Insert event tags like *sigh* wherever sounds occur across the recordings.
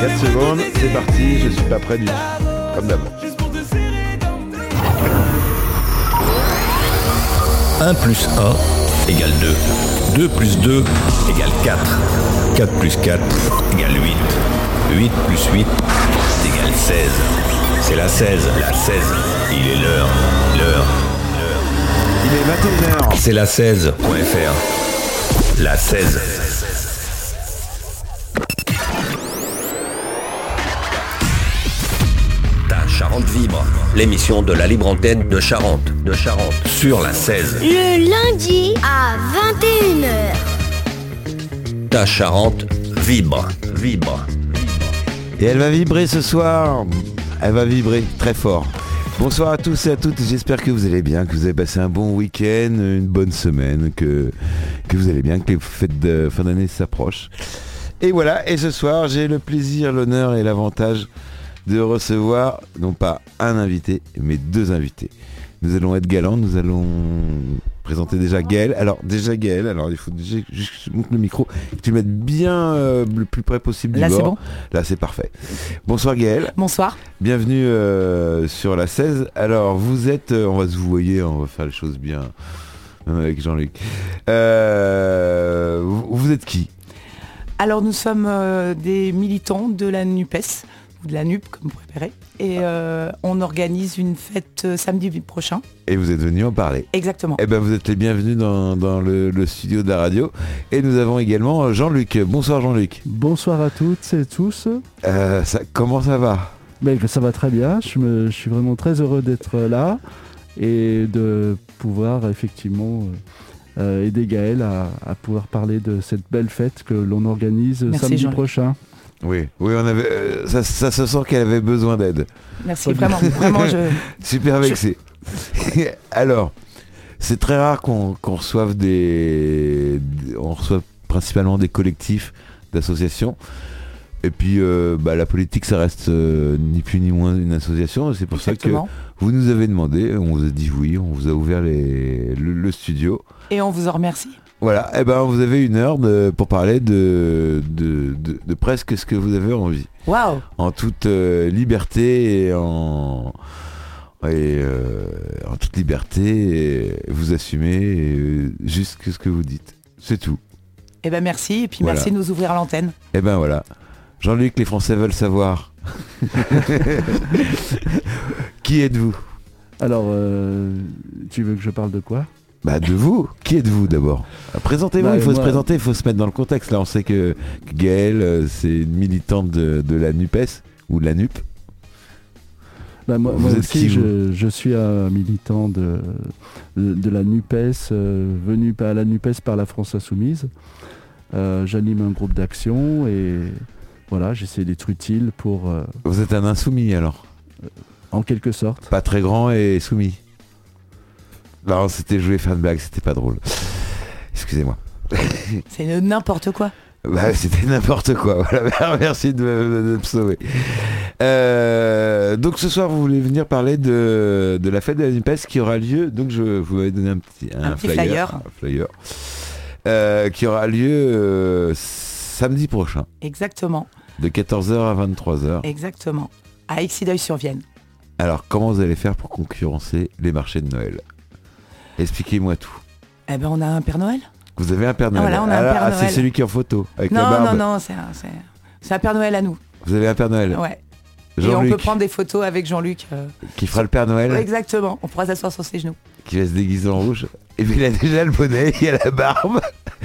4 secondes, c'est parti, je suis pas prêt du tout. Comme d'abord. 1 plus 1 égale 2. 2 plus 2 égale 4. 4 plus 4 égale 8. 8 plus 8 égale 16. C'est la 16, la 16. Il est l'heure, l'heure. Il est 21h. C'est la 16.fr. La 16. L'émission de la libre antenne de Charente. De Charente. Sur la 16. Le lundi à 21h. Ta Charente vibre. Vibre. Et elle va vibrer ce soir. Elle va vibrer très fort. Bonsoir à tous et à toutes, j'espère que vous allez bien, que vous avez passé un bon week-end, une bonne semaine, que, que vous allez bien, que les fêtes de fin d'année s'approchent. Et voilà, et ce soir, j'ai le plaisir, l'honneur et l'avantage de recevoir, non pas un invité, mais deux invités. Nous allons être galants, nous allons présenter déjà Gaël. Alors déjà Gaël, alors il faut déjà juste que je monte le micro, que tu le mettes bien euh, le plus près possible du Là, c'est bon Là c'est parfait. Bonsoir Gaël. Bonsoir. Bienvenue euh, sur la 16. Alors, vous êtes, euh, on va se vous voyer, on va faire les choses bien, même avec Jean-Luc. Vous, vous êtes qui? Alors nous sommes euh, des militants de la NUPES, ou de la NUP comme vous préférez, et euh, on organise une fête euh, samedi prochain. Et vous êtes venu en parler. Exactement. Eh ben, vous êtes les bienvenus dans, dans le, le studio de la radio. Et nous avons également euh, Jean-Luc. Bonsoir Jean-Luc. Bonsoir à toutes et tous. Euh, ça, comment ça va? Ben, ça va très bien. Je, me- je suis vraiment très heureux d'être là et de pouvoir effectivement aider Gaël à, à pouvoir parler de cette belle fête que l'on organise Merci, samedi Jean-Luc. prochain. Oui, oui, on avait, euh, ça, ça se sent qu'elle avait besoin d'aide. Merci vraiment. Vraiment, je... *laughs* Super vexé. *laughs* Alors, c'est très rare qu'on reçoive des, On reçoit principalement des collectifs d'associations. Et puis, euh, bah, la politique, ça reste euh, ni plus ni moins une association. C'est pour ça que vous nous avez demandé, on vous a dit oui, on vous a ouvert les, le, le studio. Et on vous en remercie. Voilà, et ben vous avez une heure de- pour parler de, de, de- de presque ce que vous avez envie. Waouh. En toute euh, liberté et en et, euh, en toute liberté et vous assumez euh, juste que ce que vous dites. C'est tout. Eh ben merci, et puis Voilà. merci de nous ouvrir l'antenne. et ben voilà. Jean-Luc les Français veulent savoir. *laughs* Qui êtes-vous? Alors, euh, tu veux que je parle de quoi? Bah de vous. Qui êtes-vous d'abord? Présentez-vous Bah, il faut se présenter il faut se mettre dans le contexte. Là on sait que, Gaëlle euh, c'est une militante de, de la NUPES ou de la NUP. Ben, moi, Vous moi êtes qui, aussi, vous? je, je suis un militant de, de, de la NUPES, euh, venu à la NUPES par la France Insoumise. Euh, J'anime un groupe d'action et voilà, j'essaie d'être utile pour, euh, vous êtes un insoumis alors? en quelque sorte. Pas très grand et soumis? Non, c'était jouer fan blague, c'était pas drôle. Excusez-moi. *laughs* C'est n'importe quoi. Bah, c'était n'importe quoi. *laughs* Voilà, *laughs* merci de me, de me sauver. Euh, donc ce soir, vous voulez venir parler de, de la fête de la NUPES qui aura lieu. Donc je vous avais donné un petit, Un petit flyer. un flyer, euh, qui aura lieu euh, samedi prochain, Exactement. de 14h à 23h. Exactement. À Exideuil-sur-Vienne. Alors comment vous allez faire pour concurrencer les marchés de Noël? Expliquez-moi tout. Eh ben on a un Père Noël Vous avez un Père Noël. voilà, on a un Ah Père ah, c'est celui qui est en photo avec la Non, barbe. non, non, c'est un, c'est- c'est un Père Noël à nous. Vous avez un Père Noël. Ouais. Et on Jean-Luc peut prendre des photos avec Jean-Luc. euh, qui fera le Père Noël, Exactement. On pourra s'asseoir sur ses genoux. qui va se déguiser en rouge. Et puis il a déjà le bonnet, il a la barbe, *laughs*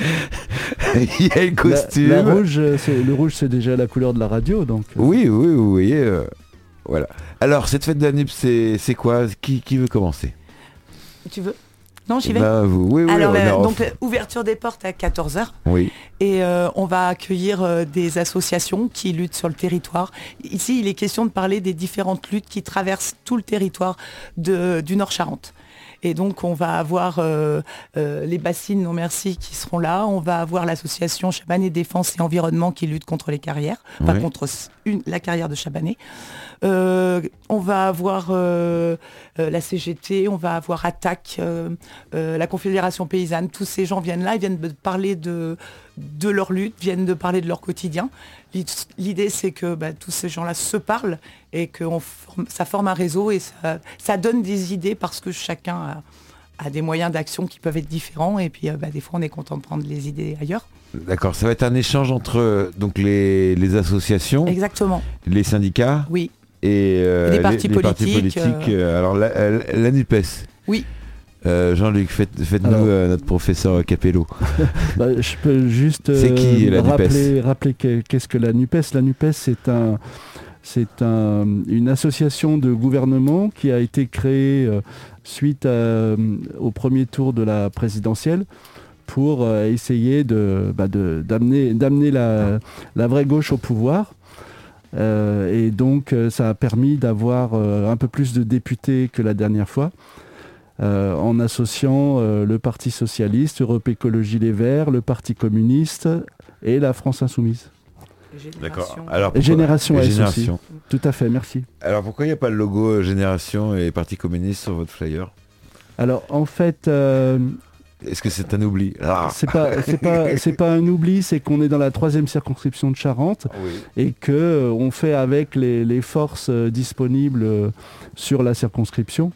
il a le La- costume. la rouge, euh, c'est- le rouge, c'est déjà la couleur de la radio, donc. euh, Oui, oui, vous voyez. euh, voilà. Alors cette fête c'est c'est quoi? Qui, qui veut commencer? Tu veux? Non, j'y vais. Bah, vous, oui, oui, Alors, euh, donc, ouverture des portes à 14h. oui. Et euh, on va accueillir euh, des associations qui luttent sur le territoire. Ici, il est question de parler des différentes luttes qui traversent tout le territoire de- du Nord-Charente. Et donc, on va avoir euh, euh, les bassines non merci qui seront là. On va avoir l'association Chabanais Défense et Environnement qui lutte contre les carrières, enfin Ouais. contre une- la carrière de Chabanais. Euh, on va avoir euh, la CGT, on va avoir Attaque, euh, la Confédération Paysanne. Tous ces gens viennent là, ils viennent de parler de, de leur lutte, viennent de parler de leur quotidien. L'idée, c'est que bah, tous ces gens-là se parlent et que ça forme un réseau et ça, donne des idées parce que chacun a, des moyens d'action qui peuvent être différents et puis euh, bah, des fois on est content de prendre les idées ailleurs. D'accord, ça va être un échange entre donc les, associations, Exactement. les syndicats, oui, et euh, les, partis politiques. Euh. alors la, Nupes. Oui. Jean-Luc, faites-nous notre professeur Capello. *laughs* Bah, je peux juste qui, rappeler, rappeler qu'est-ce que la NUPES? La NUPES, c'est un, c'est une association de gouvernement qui a été créée euh, suite euh, au premier tour de la présidentielle pour euh, essayer bah, d'amener la, vraie gauche au pouvoir. et donc ça a permis d'avoir un peu plus de députés que la dernière fois. En associant le Parti Socialiste, Europe Écologie Les Verts, le Parti Communiste et la France Insoumise. D'accord. Alors Génération Génération. Tout à fait, merci. Alors pourquoi il n'y a pas le logo euh, Génération et Parti communiste sur votre flyer? Alors en fait. Euh, Est-ce que c'est un oubli? Ah. C'est pas, c'est pas, *laughs* c'est pas un oubli, c'est qu'on est dans la troisième circonscription de Charente et que euh, on fait avec les forces disponibles sur la circonscription.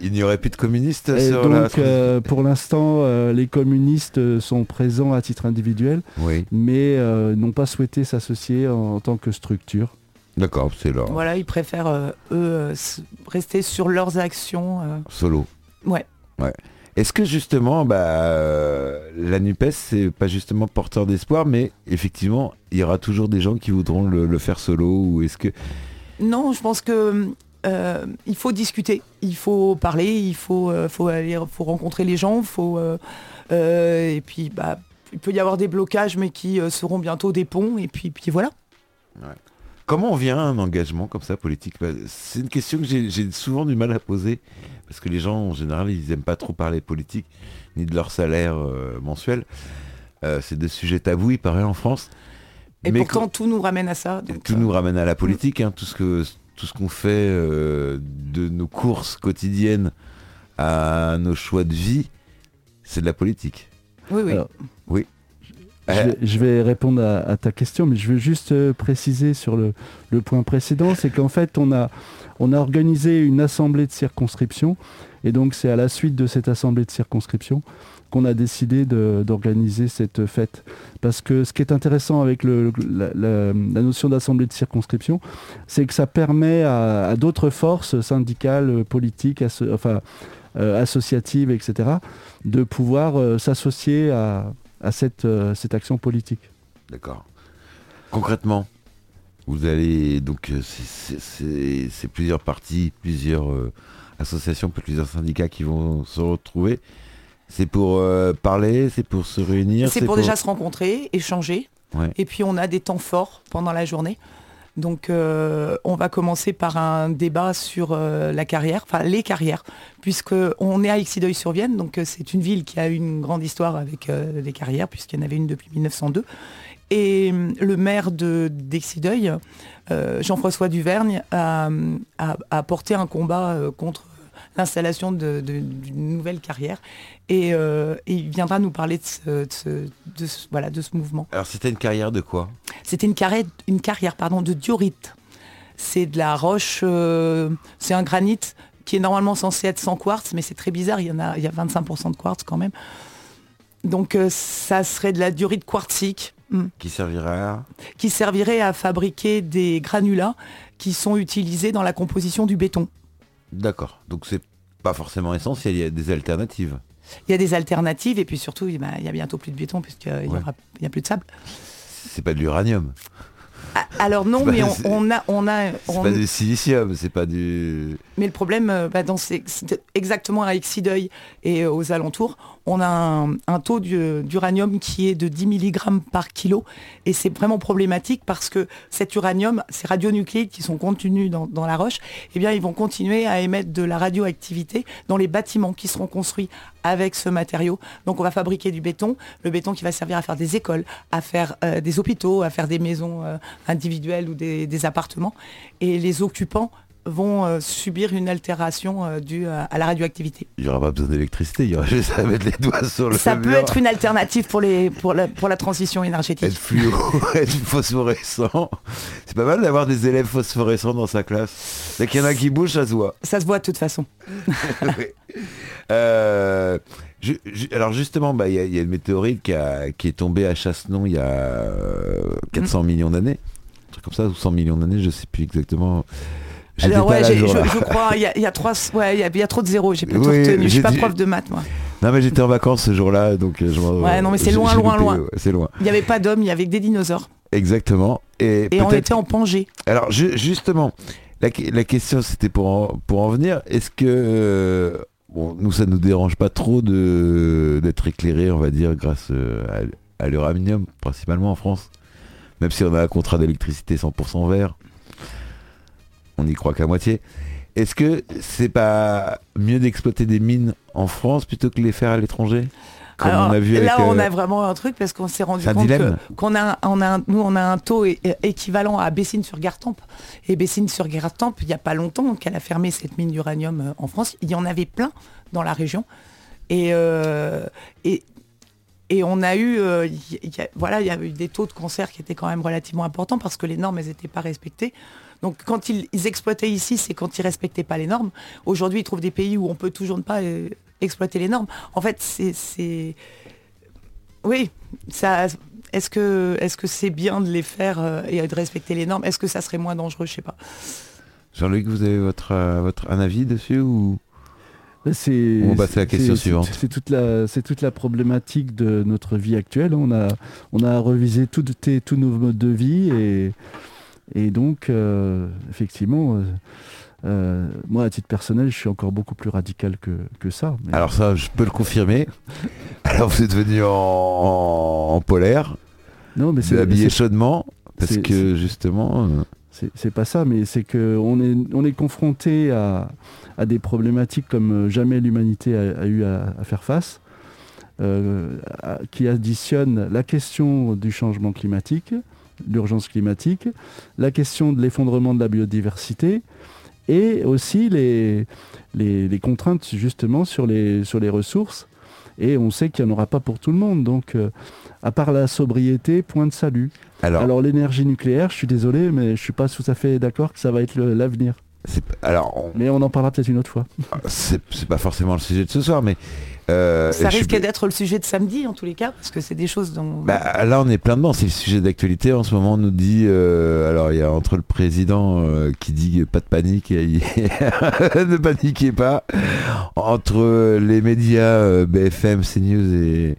Il n'y aurait plus de communistes sur donc, euh, pour l'instant, euh, les communistes sont présents à titre individuel, mais euh, n'ont pas souhaité s'associer en, tant que structure. D'accord, c'est là. Voilà, ils préfèrent, eux, rester sur leurs actions. Solo. Ouais. ouais. Est-ce que justement, bah, la NUPES, c'est pas justement porteur d'espoir, mais effectivement, il y aura toujours des gens qui voudront le, le faire solo ou est-ce que... Non, je pense que euh, il faut discuter, il faut parler, il faut, euh, faut, aller, faut rencontrer les gens, faut, euh, et puis bah, il peut y avoir des blocages mais qui seront bientôt des ponts et puis, puis voilà. Comment on vient à un engagement comme ça politique? Bah, C'est une question que j'ai souvent du mal à poser parce que les gens en général ils n'aiment pas trop parler politique ni de leur salaire mensuel. C'est des sujets tabous il paraît en France. Et pourtant tout nous ramène à ça. tout nous ramène à la politique, hein, tout ce que tout ce qu'on fait euh, de nos courses quotidiennes à nos choix de vie, c'est de la politique. Oui, oui. oui. Je vais, répondre à, ta question, mais je veux juste euh, préciser sur le, point précédent, c'est qu'en fait, on a, on a organisé une assemblée de circonscription, et donc c'est à la suite de cette assemblée de circonscription qu'on a décidé d'organiser cette fête. Parce que ce qui est intéressant avec la, notion d'assemblée de circonscription, c'est que ça permet à, d'autres forces syndicales, politiques, enfin, euh, associatives, etc., de pouvoir euh, s'associer à, cette, euh, cette action politique. D'accord. Concrètement, vous allez donc c'est plusieurs partis, plusieurs associations, plusieurs syndicats qui vont se retrouver. C'est pour euh, parler, c'est pour se réunir C'est pour, déjà se rencontrer, échanger. Et puis on a des temps forts pendant la journée. Donc euh, on va commencer par un débat sur euh, la carrière, enfin les carrières, puisqu'on est à Exideuil-sur-Vienne, donc c'est une ville qui a une grande histoire avec des carrières, puisqu'il y en avait une depuis 1902. Et le maire d'Exideuil, Jean-François Duvergne, a, a, porté un combat contre l'installation d'une nouvelle carrière. Euh, et, il viendra nous parler de ce, voilà, de ce mouvement. Alors c'était une carrière de quoi? C'était une, carrière, une carrière pardon, de diorite. C'est de la roche, euh, c'est un granit qui est normalement censé être sans quartz, mais c'est très bizarre, il y, en a, il y a 25% de quartz quand même. Donc euh, ça serait de la diorite quartzique. Hmm. Qui servirait à Qui servirait à fabriquer des granulats qui sont utilisés dans la composition du béton. D'accord. Donc c'est pas forcément essentiel, il y a des alternatives. Il y a des alternatives et puis surtout, il y a bientôt plus de béton puisqu'il n'y a plus de sable. C'est pas de l'uranium. Ah, alors non, mais on, a, on a. C'est pas du silicium, c'est pas du. Mais le problème, euh, bah, dans exactement à Exideuil et euh, aux alentours, on a un, taux d'uranium qui est de 10 mg par kilo. Et c'est vraiment problématique parce que cet uranium, ces radionucléides qui sont contenus dans, la roche, eh ils vont continuer à émettre de la radioactivité dans les bâtiments qui seront construits avec ce matériau. Donc on va fabriquer du béton, le béton qui va servir à faire des écoles, à faire euh, des hôpitaux, à faire des maisons euh, individuelles ou des, appartements. Et les occupants vont euh, subir une altération euh, due à, à la radioactivité. Il n'y aura pas besoin d'électricité, il y aura juste à mettre les doigts sur le Ça peut être une alternative pour, les, pour, la, pour la transition être énergétique. fluo, *laughs* être phosphorescent. C'est pas mal d'avoir des élèves phosphorescents dans sa classe. Dès qu'il y en a qui bougent, ça se voit. Ça se voit de toute façon. *laughs* Oui. Euh, alors justement, bah, il y, a- il y a une météorite qui, a- qui est tombée à Chassenon il y a euh, 400 millions d'années. Un truc comme ça, ou 100 millions d'années, je sais plus exactement. Alors ouais, je, crois, il y a, il y a trois, ouais, il y a, y a trop de zéros, j'ai pas tout Oui, retenu. Je suis pas prof de maths, moi. Non mais j'étais en vacances ce jour-là, donc euh, je m'en- Ouais, non, mais c'est loin, loin, loin. c'est loin. Il n'y avait pas d'hommes, il y avait que des dinosaures. Exactement. Et, Et on était en Pangée. Alors ju- justement, la question c'était pour en, pour en venir. Est-ce que euh, bon, nous ça nous dérange pas trop de d'être éclairé, on va dire, grâce euh, à, à l'uranium, principalement en France, même si on a un contrat d'électricité 100% vert, on n'y croit qu'à moitié. Est-ce que c'est pas mieux d'exploiter des mines en France plutôt que de les faire à l'étranger? Comme Alors, on a vu avec, là, on euh, a vraiment un truc parce qu'on s'est rendu compte qu'on a, on a un- nous, on a un taux équivalent à Bessines-sur-Gartempe. Et Bessines-sur-Gartempe, il n'y a pas longtemps qu'elle a fermé cette mine d'uranium euh, en France. Il y en avait plein dans la région. Et, euh, et, et on a eu, euh, voilà, il y a eu des taux de cancer qui étaient quand même relativement importants parce que les normes, elles n'étaient pas respectées. Donc quand ils, exploitaient ici, c'est quand ils respectaient pas les normes. Aujourd'hui, ils trouvent des pays où on peut toujours ne pas euh, exploiter les normes. En fait, c'est, oui. Est-ce que est-ce c'est bien de les faire euh, et de respecter les normes? Est-ce que ça serait moins dangereux? Je sais pas. Jean-Luc, vous avez votre, votre un avis dessus ou? C'est, On va passer à la question suivante. C'est toute la, c'est toute la problématique de notre vie actuelle. On a, on a revisé tous nos modes de vie et, et donc euh, effectivement, euh, euh, moi à titre personnel, je suis encore beaucoup plus radical que, que ça. Mais- Alors ça, je peux le confirmer. *laughs* Alors vous êtes venu en, en- en polaire, non, mais c'est habillé chaudement, parce que justement, c'est- c'est pas ça, mais c'est que on est, on est confronté à, à des problématiques comme euh, jamais l'humanité a, a eu à, à faire face, euh, à- qui additionnent la question du changement climatique, l'urgence climatique, la question de l'effondrement de la biodiversité et aussi les, les, les contraintes justement sur les, sur les ressources. Et on sait qu'il n'y en aura pas pour tout le monde. Donc, euh, à part la sobriété, point de salut. alors, Alors l'énergie nucléaire, je suis désolé, mais je suis pas tout à fait d'accord que ça va être l'avenir. C'est, alors on- Mais on en parlera peut-être une autre fois. c'est, c'est pas forcément le sujet de ce soir, mais euh, Ça suis- risque d'être le sujet de samedi en tous les cas parce que c'est des choses dont. Bah, là, on est plein dedans. C'est le sujet d'actualité. En ce moment, on nous dit. euh, alors, il y a entre le président euh, qui dit pas de panique, et *laughs* ne paniquez pas. Entre les médias euh, BFM, CNews et,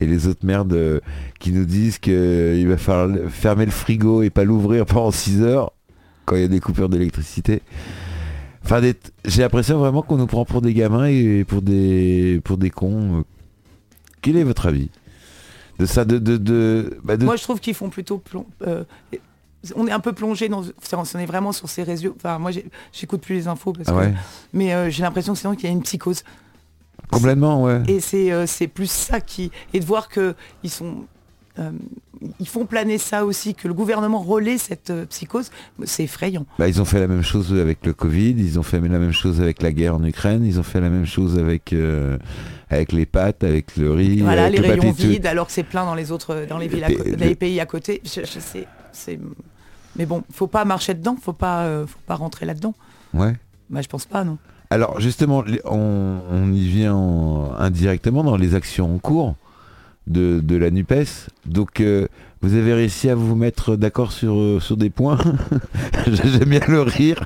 et les autres merdes euh, qui nous disent qu'il va falloir fermer le frigo et pas l'ouvrir pendant 6 heures quand il y a des coupures d'électricité. Enfin, j'ai l'impression vraiment qu'on nous prend pour des gamins et pour des, pour des cons. Quel est votre avis de ça, de, de, de, bah, de- Moi, je trouve qu'ils font plutôt plong- euh, on est un peu plongé dans. enfin, On est vraiment sur ces réseaux. Enfin, moi, j'écoute plus les infos parce Ah que. ouais, Mais euh, j'ai l'impression que sinon qu'il y a une psychose. complètement, ouais. Et c'est euh, c'est plus ça qui. Et de voir que ils sont. Euh, ils font planer ça aussi, que le gouvernement relaie cette euh, psychose, c'est effrayant. Bah, ils ont fait la même chose avec le Covid, ils ont fait la même chose avec la guerre en Ukraine, ils ont fait la même chose avec, euh, avec les pâtes, avec le riz, Voilà, avec les le rayons tout. vides, alors que c'est plein dans les autres, dans les villes, à les pays à côté. Je, je sais, c'est. Mais bon, faut pas marcher dedans, faut pas, faut pas rentrer là-dedans. Ouais. Bah, je pense pas, non. Alors justement, on, on y vient en- indirectement dans les actions en cours de, de la NUPES. Donc euh, vous avez réussi à vous mettre d'accord sur, euh, sur des points. *laughs* J'aime bien le rire.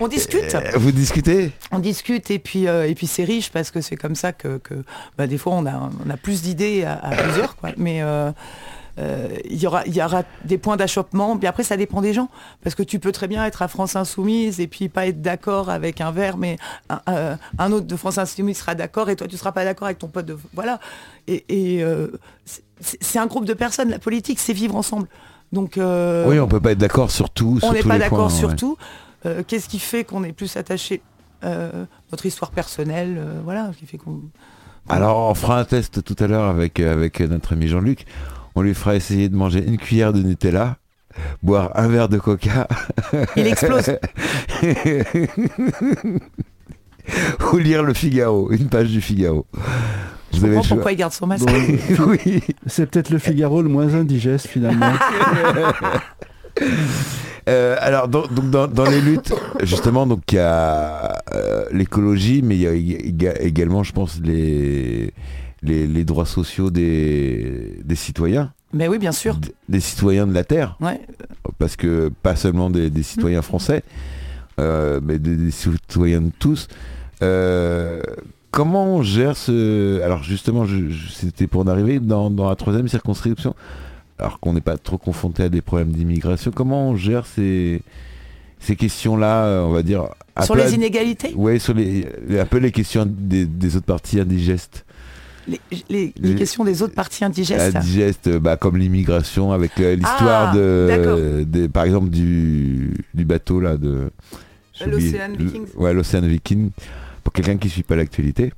On discute. Euh, Vous discutez? On discute et puis euh, et puis c'est riche parce que c'est comme ça que, que, bah, des fois on a on a plus d'idées à, à plusieurs quoi mais euh, il y aura il y aura des points d'achoppement puis après ça dépend des gens parce que tu peux très bien être à France Insoumise et puis pas être d'accord avec un verre mais un, euh, un autre de France Insoumise sera d'accord et toi tu seras pas d'accord avec ton pote de voilà et, et, euh, c'est- un groupe de personnes la politique c'est vivre ensemble donc euh, Oui, on peut pas être d'accord sur tout. sur on n'est pas d'accord sur ouais. tout. Qu'est-ce qui fait qu'on est plus attaché Notre histoire personnelle, voilà, qui fait qu'on. Alors on fera un test tout à l'heure avec, avec notre ami Jean-Luc. On lui fera essayer de manger une cuillère de Nutella. boire un verre de coca. Il explose. *laughs* Ou lire le Figaro, une page du Figaro. Je comprends pourquoi il garde son masque. *laughs* oui. C'est peut-être le Figaro le moins indigeste finalement. *laughs* Euh, alors donc, dans, les luttes, justement, donc il y a euh, l'écologie, mais il y a également, je pense, les, les, droits sociaux des, des citoyens. Mais oui, bien sûr. des citoyens de la Terre. Ouais. Parce que pas seulement des, citoyens français, euh, mais des, citoyens de tous. comment on gère ce... Alors justement, c'était pour en arriver dans, dans la troisième circonscription alors qu'on n'est pas trop confronté à des problèmes d'immigration, comment on gère ces, ces questions-là, euh, on va dire Sur les inégalités? Oui, sur les, un peu les questions des, autres parties indigestes. Les, questions des autres parties indigestes Indigestes, bah, comme l'immigration, avec l'histoire ah, de, par exemple, du, du bateau là de... L'Océan Viking. Ouais, l'Océan Viking. Pour quelqu'un qui ne suit pas l'actualité.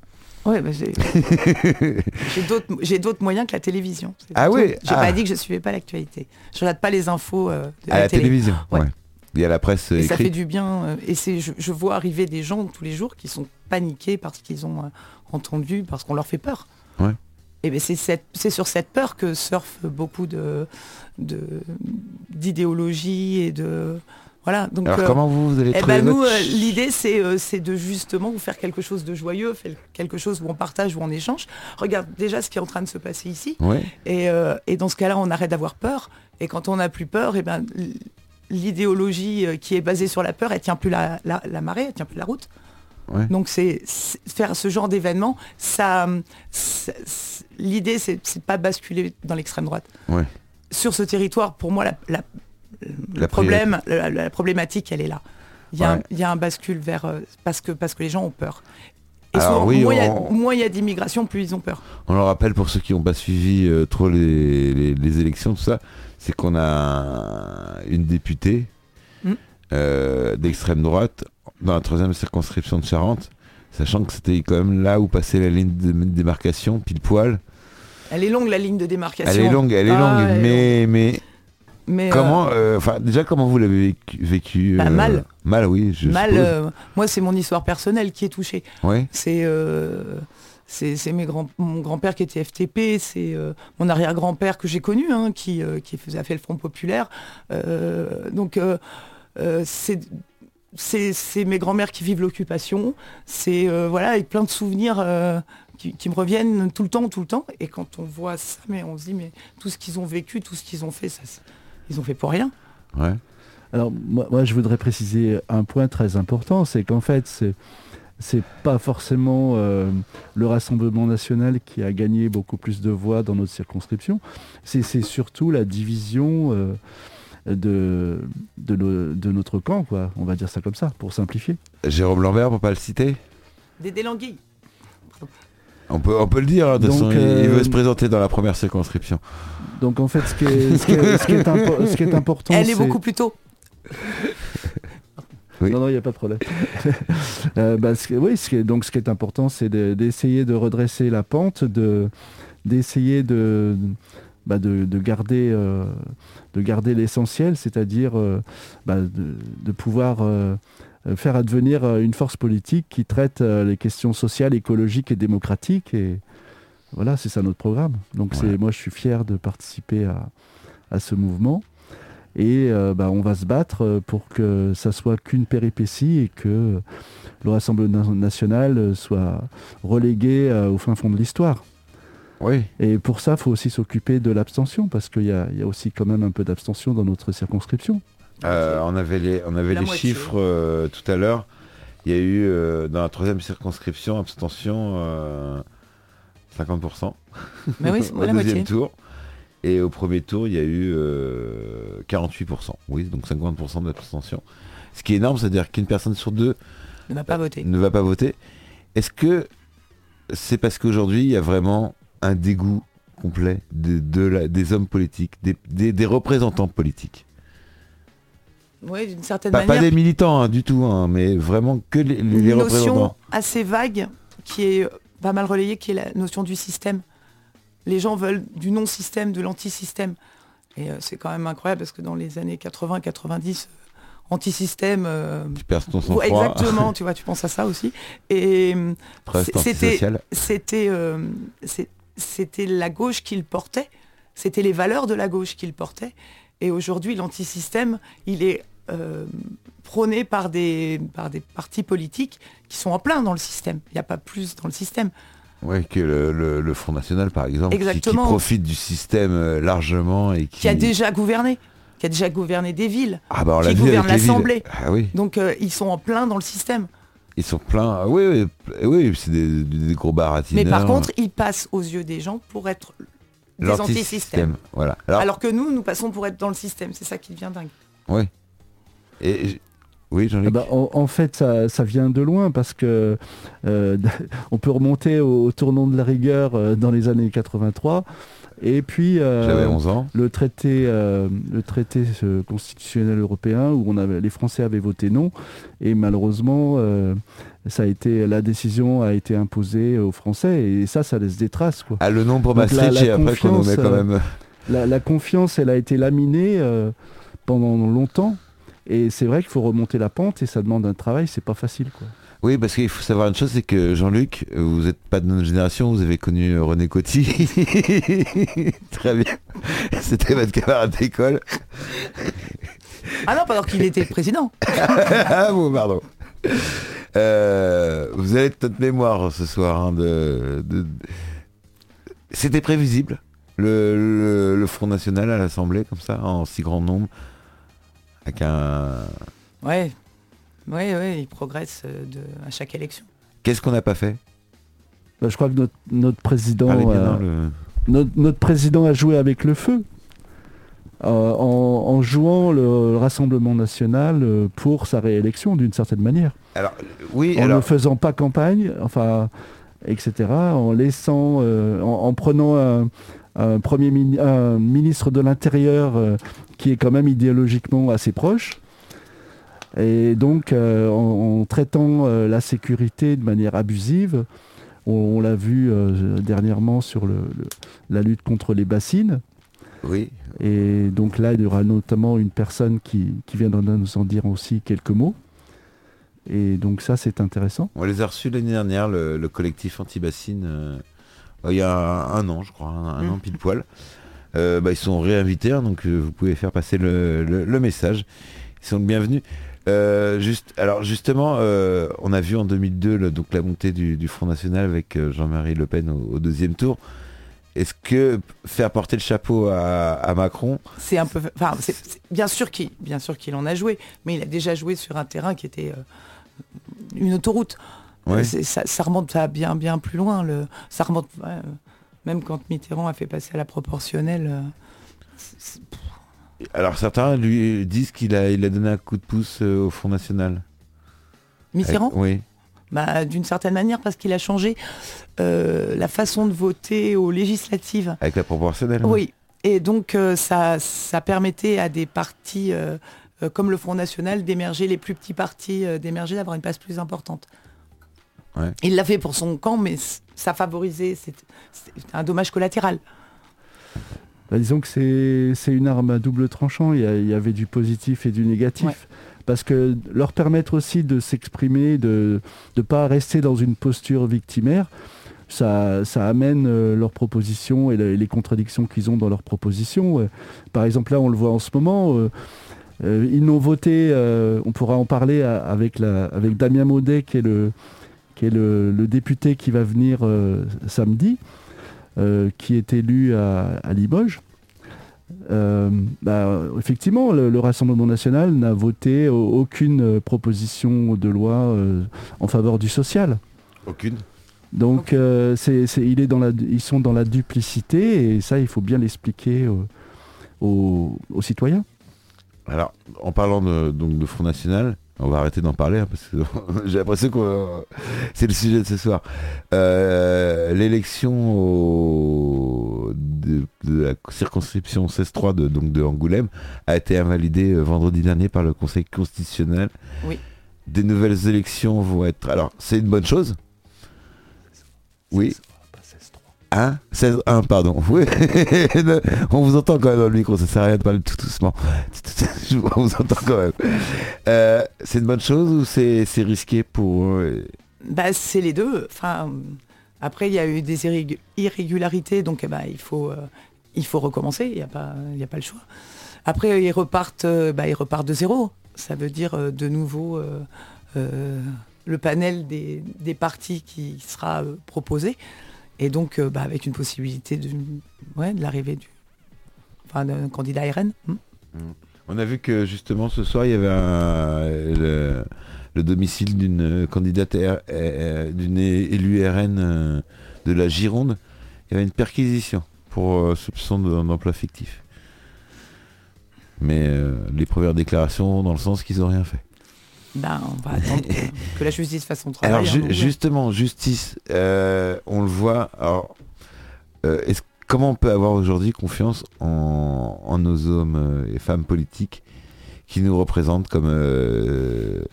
Oui, bah, *laughs* j'ai d'autres moyens que la télévision. Ah oui J'ai pas ah. dit que je suivais pas l'actualité. Je regarde pas les infos euh, de à la, télévision. Ouais. Il y a la presse et ça fait du bien. Euh, et c'est, je, vois arriver des gens tous les jours qui sont paniqués parce qu'ils ont euh, entendu, parce qu'on leur fait peur. Ouais. Et ben c'est sur cette peur que surfent beaucoup de d'idéologie et de voilà, donc, Alors euh, comment vous, allez eh ben nous, euh, l'idée euh, c'est de justement vous faire quelque chose de joyeux, quelque chose où on partage, où on échange. Regarde déjà ce qui est en train de se passer ici. Et, et, dans ce cas-là, on arrête d'avoir peur. Et quand on n'a plus peur, et eh ben, l'idéologie qui est basée sur la peur, elle tient plus la, la, marée, elle tient plus la route. Donc c'est faire ce genre d'événement, ça, l'idée c'est de pas basculer dans l'extrême droite. Sur ce territoire, pour moi, la, le problème, la, problématique, elle est là. Il y, a, un bascule vers euh, parce que parce que les gens ont peur. Et moins il y a d'immigration, plus ils ont peur. On le rappelle pour ceux qui n'ont pas suivi euh, trop les, élections, tout ça, c'est qu'on a une députée. Euh, d'extrême droite dans la troisième circonscription de Charente, sachant que c'était quand même là où passait la ligne de démarcation, pile poil. Elle est longue la ligne de démarcation. Elle est longue, elle est ah, longue, mais, mais comment, euh, enfin déjà comment vous l'avez vécu, bah, Mal. Mal, oui. Je mal. moi, c'est mon histoire personnelle qui est touchée. Oui. C'est c'est mes grands, mon grand-père qui était FTP, c'est mon arrière-grand-père que j'ai connu, hein, qui, qui faisait, a fait le Front populaire. donc c'est c'est mes grands-mères qui vivent l'occupation. C'est voilà avec plein de souvenirs qui, qui, me reviennent tout le temps, tout le temps. Et quand on voit ça, mais on se dit mais tout ce qu'ils ont vécu, tout ce qu'ils ont fait, ça, ils ont fait pour rien. Ouais. Alors moi, je voudrais préciser un point très important, c'est qu'en fait c'est c'est pas forcément euh, le Rassemblement national qui a gagné beaucoup plus de voix dans notre circonscription, c'est surtout la division euh, de, de, notre camp, quoi. on va dire ça comme ça, pour simplifier. Jérôme Lambert, pour pas le citer? Des Languilles. On peut, on peut le dire, hein, de il euh, veut se présenter dans la première circonscription. Donc en fait, ce qui est, ce qui est, important... Elle est, beaucoup plus tôt. Non, non, il n'y a pas de problème. *laughs* Euh, bah, oui, ce qui est, donc ce qui est important, c'est d'essayer de, redresser la pente, d'essayer de, bah, de, garder, euh, de garder l'essentiel, c'est-à-dire bah, de, pouvoir euh, faire advenir euh, une force politique qui traite euh, les questions sociales, écologiques et démocratiques. Et voilà, c'est ça notre programme. Donc c'est moi, je suis fier de participer à, ce mouvement. Et bah, on va se battre pour que ça soit qu'une péripétie et que le Rassemblement national soit relégué au fin fond de l'histoire. Oui. Et pour ça, il faut aussi s'occuper de l'abstention, parce qu'il y, y, a aussi quand même un peu d'abstention dans notre circonscription. Euh, on avait les, on avait les chiffres euh, tout à l'heure. Il y a eu euh, dans la troisième circonscription abstention 50%. Mais oui, *laughs* au deuxième tour. Et au premier tour, il y a eu 48%. Oui, donc 50% d'abstention. Ce qui est énorme, c'est-à-dire qu'une personne sur deux ne va pas voter. Ne va pas voter. Est-ce que c'est parce qu'aujourd'hui, il y a vraiment un dégoût complet de, des hommes politiques, des représentants politiques oui, d'une certaine manière. Pas des militants hein, du tout, hein, mais vraiment que les, les Une notion assez vague qui est pas mal relayée, qui est la notion du système. Les gens veulent du non-système, de l'anti-système. Et euh, c'est quand même incroyable parce que dans les années 80-90, anti-système. euh, Tu perds ton sang-froid. exactement, *laughs* tu vois, tu penses à ça aussi. Et euh, c'était, c'était, euh, c'est- c'était la gauche qu'il portait, c'était les valeurs de la gauche qu'il portait. Et aujourd'hui, l'antisystème, il est euh, prôné par des, par des partis politiques qui sont en plein dans le système. Il n'y a pas plus dans le système. Ouais, que le, le- le Front National, par exemple, qui- profite du système euh, largement et qui... Qui a déjà gouverné, qui a déjà gouverné des villes. Ah bah on qui gouverne l'Assemblée. Ah oui, Donc euh, ils sont en plein dans le système. Ils sont pleins. Ah oui, oui, oui c'est des, des gros baratineurs. Mais par contre, ils passent aux yeux des gens pour être des antisystèmes. Voilà. Alors, Alors que nous, nous passons pour être dans le système. C'est ça qui devient dingue. oui. Et, oui, Jean-Luc. Ah bah, en, en fait, ça, ça vient de loin parce que euh, *laughs* on peut remonter au, au tournant de la rigueur euh, dans les années 83. Et puis euh, J'avais 11 ans. le traité, euh, le traité euh, constitutionnel européen où on avait, les Français avaient voté non. Et malheureusement, euh, ça a été, la décision a été imposée aux Français. Et ça, ça laisse des traces. Quoi. Ah, le nom pour Maastricht et après qu'on nous met quand même... La, la confiance, elle a été laminée pendant longtemps. Et c'est vrai qu'il faut remonter la pente et ça demande un travail, c'est pas facile. Quoi. Oui, parce qu'il faut savoir une chose, c'est que Jean-Luc, vous n'êtes pas de notre génération, vous avez connu euh, René Coty. *laughs* Très bien. C'était votre camarade d'école. Ah non, pendant qu'il était président. *laughs* ah bon, pardon. Euh, vous avez toute notre mémoire ce soir. hein, de, de- C'était prévisible, le, le- le Front National à l'Assemblée, comme ça, en si grand nombre, avec un... Ouais. Ouais, ouais, il progresse euh, de, à chaque élection. Qu'est-ce qu'on n'a pas fait? Bah, je crois que notre, notre président, euh, le- notre, notre président a joué avec le feu. euh, en, en jouant le, le Rassemblement national pour sa réélection d'une certaine manière. Alors, oui, En alors... ne faisant pas campagne, enfin, etc. En laissant, euh, en, en prenant un, un premier mini- un ministre de l'Intérieur euh, qui est quand même idéologiquement assez proche. Et donc, euh, en, en traitant euh, la sécurité de manière abusive, on, on l'a vu euh, dernièrement sur le- le- la lutte contre les bassines. Oui, Et donc là, il y aura notamment une personne qui, qui viendra nous en dire aussi quelques mots. Et donc ça, c'est intéressant. on les a reçus l'année dernière, le, le collectif anti-bassine, euh, il y a un, un an, je crois, un, un Mm. an pile poil. Euh, bah, ils sont réinvités, hein, donc vous pouvez faire passer le, le- le message. Ils sont le bienvenus. Euh, juste, alors justement, euh, on a vu en 2002 le- donc la montée du, du Front National avec euh, Jean-Marie Le Pen au, au deuxième tour. Est-ce que faire porter le chapeau à, à Macron, C'est un peu. Enfin, c'est- c'est- bien sûr qu'il, bien sûr qu'il en a joué, mais il a déjà joué sur un terrain qui était euh, une autoroute. Ouais. C'est- ça, ça remonte à bien, bien plus loin. Le, ça remonte. ouais, même quand Mitterrand a fait passer à la proportionnelle. c'est- alors certains lui disent qu'il a, il a donné un coup de pouce euh, au Front National. Mitterrand, Euh, oui. bah, d'une certaine manière, parce qu'il a changé euh, la façon de voter aux législatives. Avec la proportionnelle. Oui, et donc euh, ça, ça permettait à des partis euh, euh, comme le Front National d'émerger, les plus petits partis euh, d'émerger, d'avoir une place plus importante. Ouais. Il l'a fait pour son camp, mais c- ça favorisait, c'était un dommage collatéral. Bah, disons que c'est c'est une arme à double tranchant. Il y, a- il y avait du positif et du négatif. Ouais. Parce que leur permettre aussi de s'exprimer, de ne pas rester dans une posture victimaire, ça, ça amène euh, leurs propositions et le- les contradictions qu'ils ont dans leurs propositions. Euh, Par exemple, là, on le voit en ce moment. euh, euh, ils n'ont voté, on pourra en parler à- avec, la, avec Damien Maudet, qui est le, qui est le, le député qui va venir samedi, qui est élu à, à Limoges. Euh, bah, effectivement, le, le Rassemblement national n'a voté au- aucune euh, proposition de loi euh, en faveur du social. Aucune. Donc, euh, c'est, c'est- il est dans la, ils sont dans la duplicité et ça, il faut bien l'expliquer euh, aux, aux citoyens. Alors, en parlant de, donc de Front National, on va arrêter d'en parler hein, parce que *laughs* j'ai l'impression que c'est le sujet de ce soir. Euh, L'élection au- de, de la circonscription 16-3 de, donc de Angoulême a été invalidée euh, vendredi dernier par le Conseil constitutionnel. Oui. Des nouvelles élections vont être. Alors, c'est une bonne chose. Oui. Hein 16-1, pardon. *laughs* Oui. On vous entend quand même dans le micro, ça sert à rien de parler tout doucement. *laughs* On vous entend quand même. Euh, c'est une bonne chose ou c'est risqué pour eux Bah, c'est les deux. Enfin, après, il y a eu des irrégu- irrégularités, donc eh ben, il, faut, euh, il faut recommencer, il n'y a, pas- a pas le choix. Après, ils repartent, euh, bah, ils repartent de zéro. Ça veut dire euh, de nouveau euh, euh, le panel des, des partis qui sera euh, proposé. Et donc, euh, bah, avec une possibilité de, l'arrivée d'un candidat RN. Hmm. On a vu que justement ce soir il y avait le, le domicile d'une candidate euh, d'une élue RN euh, de la Gironde. Il y avait une perquisition pour soupçon de- d'emploi fictif. Mais les premières déclarations dans le sens qu'ils n'ont rien fait. Ben, on va attendre que, *laughs* que la justice fasse son travail. Alors ju- hein, justement, justice, euh, on le voit. Alors, euh, comment on peut avoir aujourd'hui confiance en, en nos hommes euh, et femmes politiques qui nous représentent comme euh,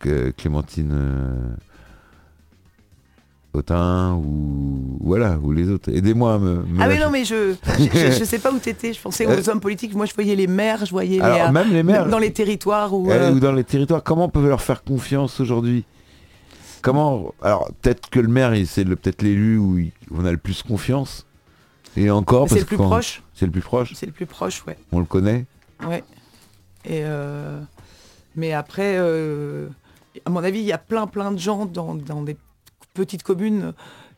que Clémentine Autain ou voilà ou les autres. Aidez-moi me. me Ah lâcher. non, mais je, je, je sais pas où t'étais. Je pensais aux Euh, hommes politiques. Moi, je voyais les maires, je voyais les, Alors euh, même les maires dans les territoires euh, euh, ou dans les territoires, comment on peut leur faire confiance aujourd'hui? Comment Alors peut-être que le maire, il- c'est le- peut-être l'élu où, il- on a le plus confiance. Et encore, c'est le plus proche. C'est le plus proche. C'est le plus proche, ouais. On le connaît. ouais. Et euh, mais après, euh, à mon avis, il y a plein, plein de gens dans, dans des petites communes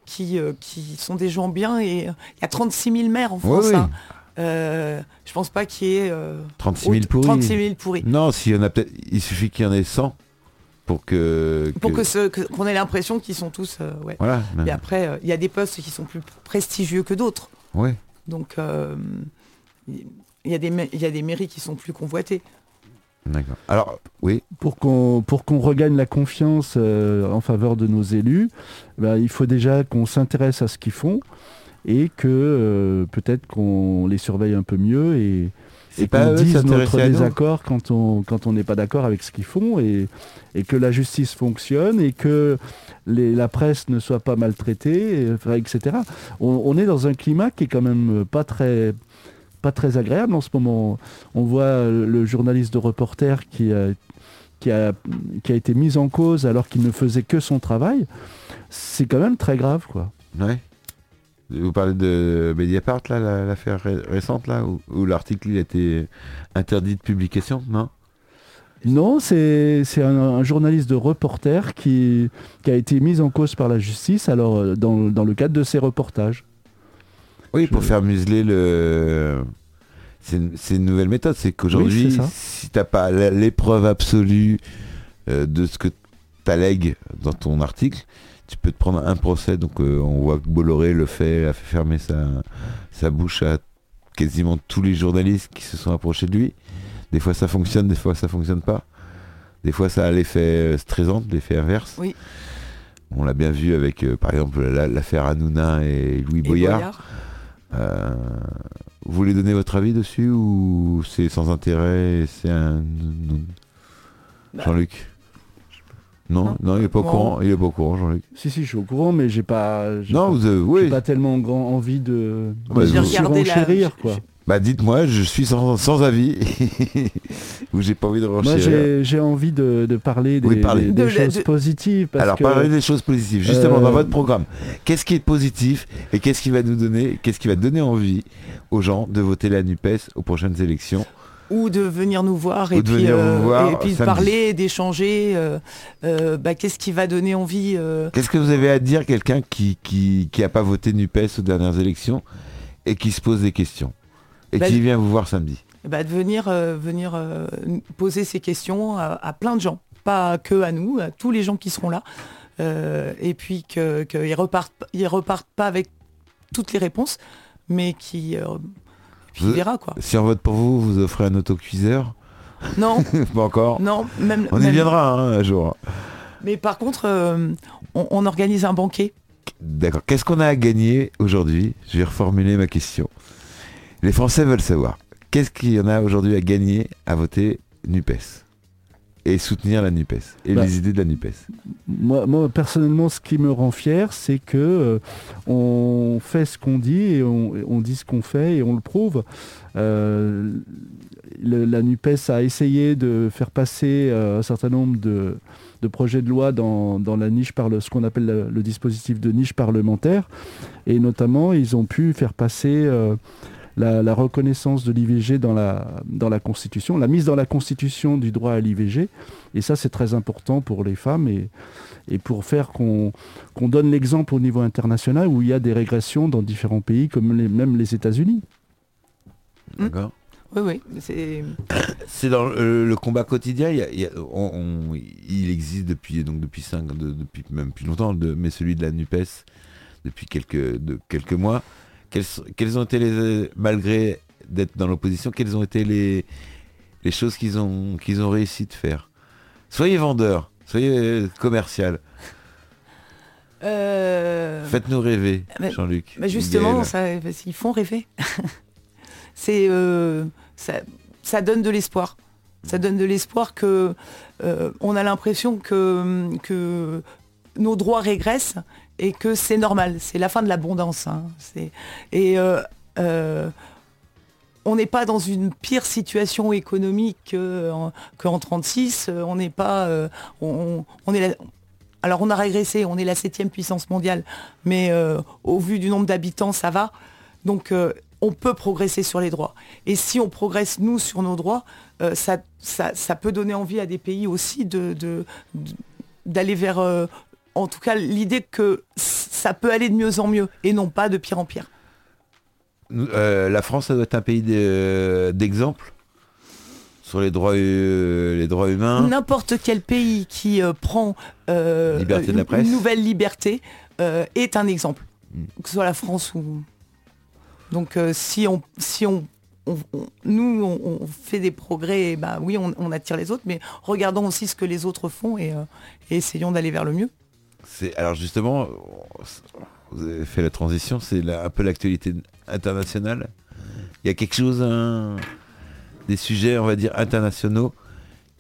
qui, euh, qui sont des gens bien. Et euh, il y a 36 000 maires en France. oui. hein. Euh, je pense pas qu'il y ait euh, 36 000 autre- pourris. 36 000 pourris. Non, s'il y en a peut-être, il suffit qu'il y en ait 100 pour que. Pour que ce- que- qu'on ait l'impression qu'ils sont tous. euh, ouais. Voilà. Et après, euh, il y a des postes qui sont plus prestigieux que d'autres. Ouais. Donc, euh, il y, y a des mairies qui sont plus convoitées. D'accord. Alors, oui. Pour qu'on pour qu'on regagne la confiance euh, en faveur de nos élus, bah, il faut déjà qu'on s'intéresse à ce qu'ils font et que euh, peut-être qu'on les surveille un peu mieux et, qu'on dise notre désaccord quand on quand on n'est pas d'accord avec ce qu'ils font et, et que la justice fonctionne et que les- la presse ne soit pas maltraitée, etc. On, on est dans un climat qui est quand même pas très pas très agréable en ce moment. On voit euh, le journaliste de reporter qui a, qui a, qui a été mis en cause alors qu'il ne faisait que son travail. C'est quand même très grave, quoi. Ouais. Vous parlez de Mediapart, là, la- l'affaire ré- récente, là, où, où l'article il a été interdit de publication, non? Non, c'est c'est un, un journaliste de reporter qui, qui a été mis en cause par la justice alors euh, dans, dans le cadre de ses reportages. Oui, pour faire museler le. C'est une, nouvelle méthode, c'est qu'aujourd'hui, Oui, si t'as pas l'épreuve absolue euh, de ce que t'allègues dans ton article, tu peux te prendre un procès. Donc euh, on voit que Bolloré le fait, a fait fermer sa, sa bouche à quasiment tous les journalistes qui se sont approchés de lui. Des fois ça fonctionne, des fois ça fonctionne pas. Des fois ça a l'effet euh, stressant, l'effet inverse. Oui. On l'a bien vu avec, euh, par exemple, la- l'affaire Hanouna et Louis Et Boyard. Euh, vous voulez donner votre avis dessus ou c'est sans intérêt et c'est un... non Bah, Jean-Luc? Non, non. non, il est pas au courant, il est pas au courant, Jean-Luc. Si, si, je suis au courant, mais j'ai pas, Non, pas, vous, euh, oui. pas tellement grand envie de, Bah, de J'ai regardé la- quoi. Bah dites-moi, je suis sans, sans avis *laughs* ou j'ai pas envie de Moi, renchérir. j'ai j'ai envie de, de parler des, Oui, parlez. des- des De- choses de- positives. Parce Alors que, parlez des choses positives, justement Euh, dans votre programme. Qu'est-ce qui est positif et qu'est-ce qui va nous donner, qu'est-ce qui va donner envie aux gens de voter la Nupes aux prochaines élections Ou de venir nous voir Ou et de puis, venir euh, voir et puis de parler, d'échanger. euh, euh, bah, Qu'est-ce qui va donner envie euh, Qu'est-ce que vous avez à dire quelqu'un qui qui qui a pas voté Nupes aux dernières élections et qui se pose des questions? Et Bah, qui vient vous voir samedi bah, De venir, euh, venir euh, poser ces questions à, à plein de gens, pas que à nous, à tous les gens qui seront là. Euh, et puis qu'ils ne repartent, ils repartent pas avec toutes les réponses, mais qui... Vous- verra quoi. Si on vote pour vous, vous offrez un autocuiseur Non, *laughs* Pas encore. non, même... On y même- viendra hein, un jour. Mais par contre, on, on organise un banquet. D'accord. Qu'est-ce qu'on a à gagner aujourd'hui? Je vais reformuler ma question. Les Français veulent savoir. Qu'est-ce qu'il y en a aujourd'hui à gagner à voter NUPES et soutenir la NUPES et Bah. les idées de la NUPES? Moi, moi, personnellement, ce qui me rend fier, c'est que euh, on fait ce qu'on dit et on, dit ce qu'on fait et on le prouve. Euh, le- la NUPES a essayé de faire passer euh, un certain nombre de, de projets de loi dans, dans la niche par ce qu'on appelle le, le dispositif de niche parlementaire. Et notamment, ils ont pu faire passer euh, la, la reconnaissance de l'IVG dans la, dans la Constitution, la mise dans la Constitution du droit à l'IVG. Et ça, c'est très important pour les femmes et, et pour faire qu'on qu'on donne l'exemple au niveau international où il y a des régressions dans différents pays, comme les- même les États-Unis. D'accord Oui, oui. C'est C'est dans le, le combat quotidien, il, y a- il y a- on- on- il existe depuis, donc depuis, cinq, de- depuis même plus longtemps, de- mais celui de la NUPES depuis quelques, de, quelques mois. Quelles, ont été les, malgré d'être dans l'opposition, quelles ont été les, les choses qu'ils ont, qu'ils ont réussi de faire? Soyez vendeur, soyez euh, commercial, euh, faites-nous rêver, mais- Jean-Luc. Mais justement, ça, qu'ils font rêver. *laughs* c'est euh, ça, ça donne de l'espoir. Ça donne de l'espoir que euh, on a l'impression que, que nos droits régressent et que c'est normal. C'est la fin de l'abondance. hein. Et euh, euh, on n'est pas dans une pire situation économique qu'en qu'en 36. euh, On n'est pas. on, est alors on a régressé, on est la septième puissance mondiale, mais au vu du nombre d'habitants, ça va. Donc on peut progresser sur les droits. Et si on progresse, nous, sur nos droits, ça, peut donner envie à des pays aussi d'aller vers, en tout cas, l'idée que ça peut aller de mieux en mieux et non pas de pire en pire. Euh, la France, ça doit être un pays de- d'exemple sur les droits, euh, les droits humain. N'importe quel pays qui euh, prend euh, Liberté de la une- presse. une nouvelle liberté euh, est un exemple, Mm. que ce soit la France ou. Donc euh, si on, si on, on- on- nous on, on fait des progrès, bah oui, on, on attire les autres, mais regardons aussi ce que les autres font et, euh, et essayons d'aller vers le mieux. C'est alors justement, vous avez fait la transition, c'est un peu l'actualité internationale. Il y a quelque chose, des sujets, on va dire internationaux,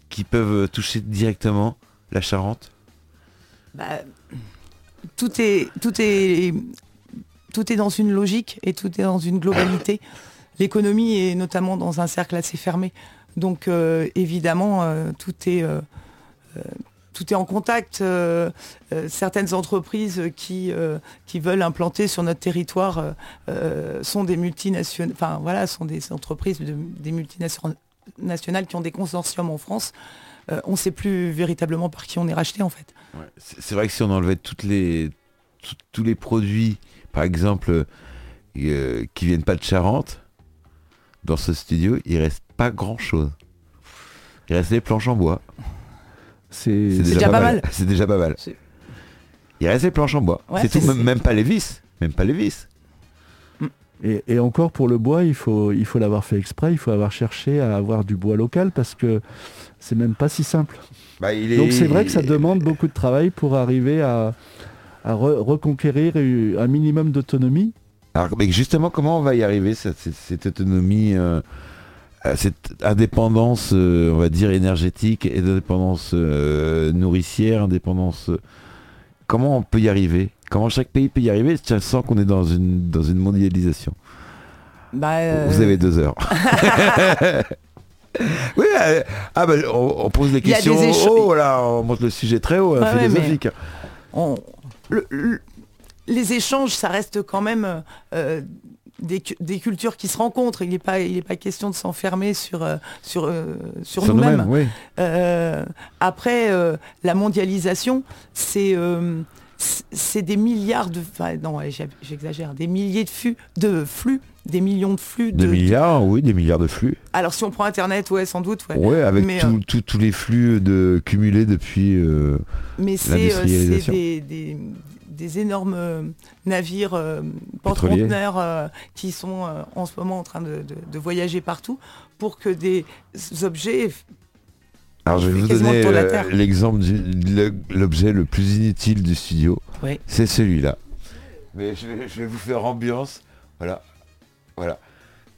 qui peuvent toucher directement la Charente? Bah, tout est tout est tout est dans une logique et tout est dans une globalité. *coughs* L'économie est notamment dans un cercle assez fermé. Donc euh, évidemment, euh, tout est euh, en contact. Euh, euh, certaines entreprises qui, euh, qui veulent implanter sur notre territoire sont des multinationales, enfin voilà, sont des entreprises de- des multinationales qui ont des consortiums en France. On ne sait plus véritablement par qui on est racheté en fait. C'est vrai que si on enlevait toutes les, tous les produits, par exemple, qui viennent pas de Charente, dans ce studio, il reste pas grand chose. Il reste les planches en bois. C'est C'est déjà pas mal. C'est déjà pas mal. Il reste les planches en bois. Ouais, c'est tout, même, même pas les vis. Même pas les vis. Et, et encore pour le bois, il faut il faut l'avoir fait exprès, il faut avoir cherché à avoir du bois local parce que c'est même pas si simple. Bah, il est- Donc c'est vrai que ça demande beaucoup de travail pour arriver à, à re- reconquérir un minimum d'autonomie. Alors, mais justement, comment on va y arriver, cette, autonomie, euh, cette indépendance, euh, on va dire, énergétique, et indépendance euh, nourricière, indépendance... euh, comment on peut y arriver? Comment chaque pays peut y arriver? Je sens qu'on est dans une, dans une mondialisation. Bah, euh, Vous avez deux heures. *laughs* oui, euh, ah bah, on, on pose des questions. des oh là, on monte le sujet très haut, hein, ouais, philosophique. on- le- le- les échanges, ça reste quand même euh, des, cu- des cultures qui se rencontrent. Il n'est pas, il est pas question de s'enfermer sur, euh, sur, euh, sur, Sur nous-mêmes. oui. Euh, après, euh, la mondialisation, c'est euh, des milliards de... Enfin, non, j'exagère. Des milliers de flux, de flux, des millions de flux. Des De, milliards, oui, des milliards de flux. Alors, si on prend Internet, ouais, sans doute. Ouais. Ouais, avec Mais, tout- euh, tout- tous les flux de cumulés depuis. euh, Mais c'est euh, des, des- des énormes euh, navires euh, porte-conteneurs euh, qui sont en ce moment en train de, de- de voyager partout pour que des objets... Alors je vais vous donner euh, l'exemple de l'objet le plus inutile du studio. Oui. C'est celui-là. Mais je vais, je vais vous faire ambiance. Voilà. Voilà.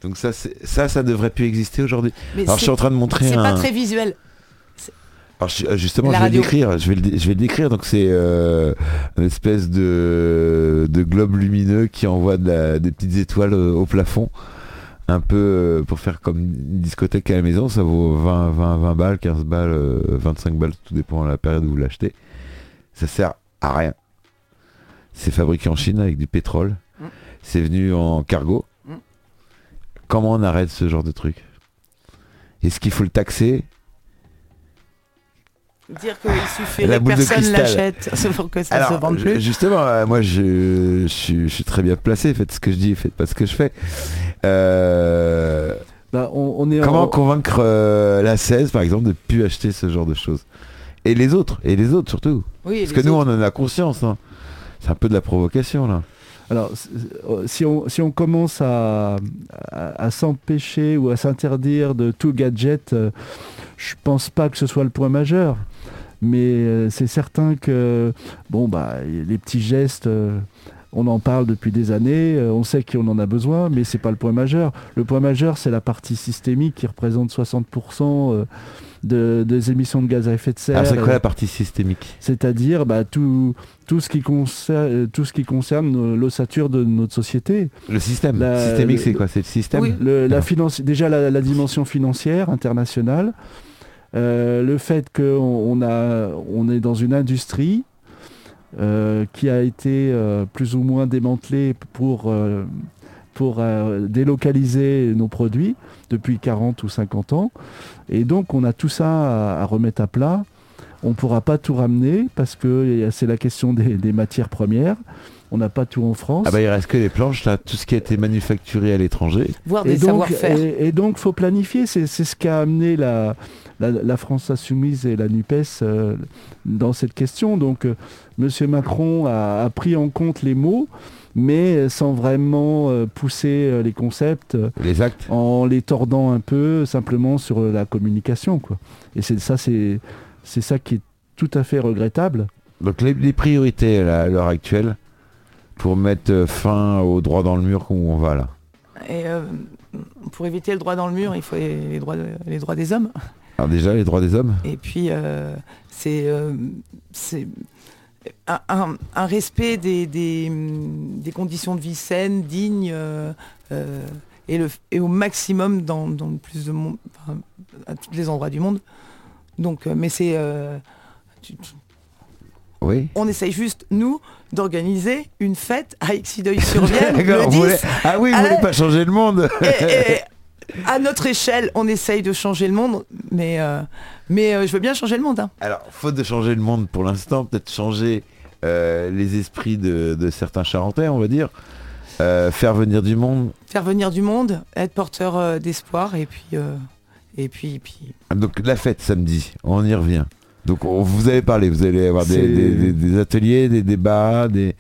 Donc ça, c'est- ça, ça devrait plus exister aujourd'hui. Mais Alors je c'est suis en train de montrer c'est un. pas très visuel. Alors Alors, ju- justement, La je vais le décrire. Je vais le, dé- je vais le décrire. Donc c'est euh, une espèce de, de globe lumineux qui envoie de la- des petites étoiles euh, au plafond. Un peu euh, pour faire comme une discothèque à la maison. Ça vaut 20, 20, 20 balles, 15 balles, euh, 25 balles, tout dépend de la période où vous l'achetez. Ça sert à rien. C'est fabriqué en Chine avec du pétrole. Mm. C'est venu en cargo. Mm. Comment on arrête ce genre de truc? Est-ce qu'il faut le taxer? Dire qu'il suffirait La que personne l'achète c'est *laughs* pour que ça se vende plus. justement, euh, moi je, je suis- je suis très bien placé. Faites ce que je dis, faites pas ce que je fais. Euh, Bah, on, on est comment en- convaincre euh, la 16 par exemple de plus acheter ce genre de choses? Et les autres, et les autres surtout. Oui, Parce que nous on en a conscience. hein. C'est un peu de la provocation là. Alors, si on, si on commence à, à, à s'empêcher ou à s'interdire de tout gadget, euh, je pense pas que ce soit le point majeur. Mais euh, c'est certain que, bon, bah, les petits gestes, euh, on en parle depuis des années, euh, on sait qu'on en a besoin, mais c'est pas le point majeur. Le point majeur, c'est la partie systémique qui représente 60% euh, de, des émissions de gaz à effet de serre. Alors c'est quoi la partie systémique? c'est-à-dire bah, tout, tout, ce qui concerne, tout ce qui concerne l'ossature de notre société. Le système. La- systémique c'est quoi? C'est le système? Oui. Le- la finance, déjà la, la dimension financière internationale, euh, le fait qu'on on a, on est dans une industrie euh, qui a été euh, plus ou moins démantelée pour, euh, pour euh, délocaliser nos produits depuis 40 ou 50 ans. Et donc on a tout ça à, à remettre à plat. On ne pourra pas tout ramener parce que c'est la question des, des matières premières. On n'a pas tout en France. Ah bah il reste que les planches là, tout ce qui a été manufacturé à l'étranger. Voir Et des savoir-faire. et, et donc, faut planifier. C'est c'est ce qui a amené la, la, la France insoumise et la NUPES euh, dans cette question. Donc, euh, Monsieur Macron a, a pris en compte les mots, mais sans vraiment euh, pousser euh, les concepts, Les actes. en les tordant un peu simplement sur la communication. Quoi. Et c'est ça, c'est c'est ça qui est tout à fait regrettable. Donc les, les priorités là, à l'heure actuelle pour mettre fin au droit dans le mur où on va là? Et euh, pour éviter le droit dans le mur, il faut les, les droits, de- les droits des hommes. Alors déjà les droits des hommes. Et puis, euh, c'est euh, c'est un, un- un respect des, des, des conditions de vie saines, dignes, euh, et, le, et au maximum dans, dans le plus de monde, enfin, à tous les endroits du monde. Donc, mais c'est... Oui. on essaye juste, nous, d'organiser une fête à Exideuil-sur-Vienne *laughs* le D'accord, 10. vous voulez- Ah oui, vous Allez. voulez pas changer le monde Et- et à notre échelle, on essaye de changer le monde, mais, euh, mais euh, je veux bien changer le monde. hein. Alors, faute de changer le monde pour l'instant, peut-être changer euh, les esprits de, de certains Charentais, on va dire. Faire venir du monde. Faire venir du monde, être porteur d'espoir, et puis, et puis, puis Donc la fête samedi, on y revient. Donc on, vous avez parlé, vous allez avoir des, C'est- des- des- des ateliers, des débats, des,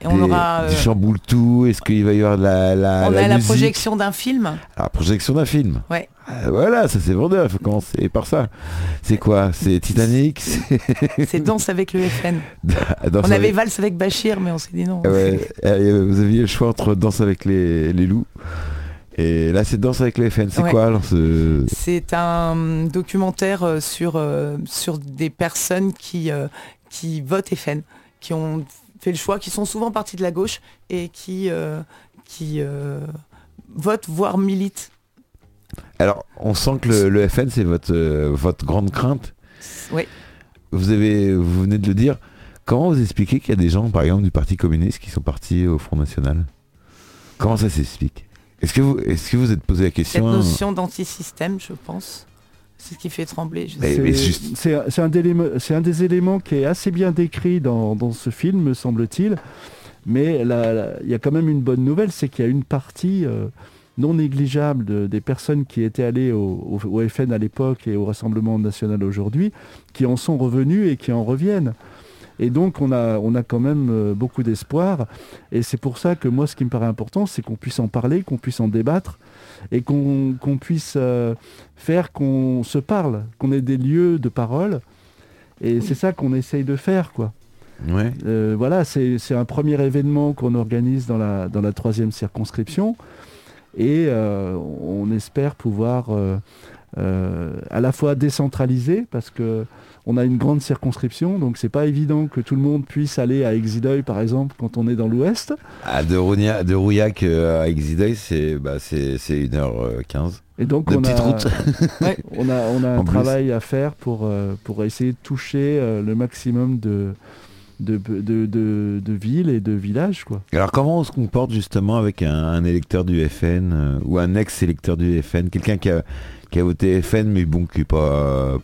et on des, aura, euh, du chamboule tout. Est-ce qu'il va y avoir de la, la, on la a la projection d'un film. La projection d'un film. Ouais. Ah, voilà, ça c'est vendeur, il faut commencer par ça. C'est quoi? C'est Titanic? *laughs* C'est Danse avec le FN. *laughs* Danse On avait avec- Valse avec Bachir, mais on s'est dit non. Ouais, *laughs* vous aviez le choix entre Danse avec les, les loups et là c'est Danse avec les FN. C'est Ouais. quoi alors ce... C'est un documentaire euh, sur, euh, sur des personnes qui, qui votent FN, qui ont fait le choix, qui sont souvent partis de la gauche et qui, euh, qui euh, votent, voire militent. Alors on sent que le, le FN c'est votre, euh, votre grande crainte. Oui. Vous, avez, vous venez de le dire. Comment vous expliquez qu'il y a des gens par exemple du Parti communiste qui sont partis au Front National? Comment ça s'explique? Est-ce que, vous, est-ce que vous êtes posé la Cette question? notion d'antisystème, je pense, c'est ce qui fait trembler. C'est- juste- un, un des éléments qui est assez bien décrit dans, dans ce film, me semble-t-il. Mais il y a quand même une bonne nouvelle, c'est qu'il y a une partie euh, non négligeable de- des personnes qui étaient allées au, au- au FN à l'époque et au Rassemblement national aujourd'hui, qui en sont revenus et qui en reviennent. Et donc on a, on a quand même euh, beaucoup d'espoir. Et c'est pour ça que moi, ce qui me paraît important, c'est qu'on puisse en parler, qu'on puisse en débattre et qu'on puisse euh, faire qu'on se parle, qu'on ait des lieux de parole. Et c'est ça qu'on essaye de faire, quoi. Ouais. Euh, voilà, c'est un premier événement qu'on organise dans la, dans la troisième circonscription. Et euh, on espère pouvoir à la fois décentralisé parce que on a une grande circonscription, donc c'est pas évident que tout le monde puisse aller à Exideuil par exemple quand on est dans l'ouest. De, Rounia- de Rouillac euh, à Exideuil, c'est bah, c'est c'est 1h15. Et donc De on a, route. *laughs* on a, on a un plus. travail à faire pour, euh, pour essayer de toucher euh, le maximum de, de, de, de- de villes et de villages. Quoi. Alors comment on se comporte justement avec un, un électeur du FN euh, ou un ex-électeur du FN, quelqu'un qui a, qui a voté FN mais bon qui est pas euh,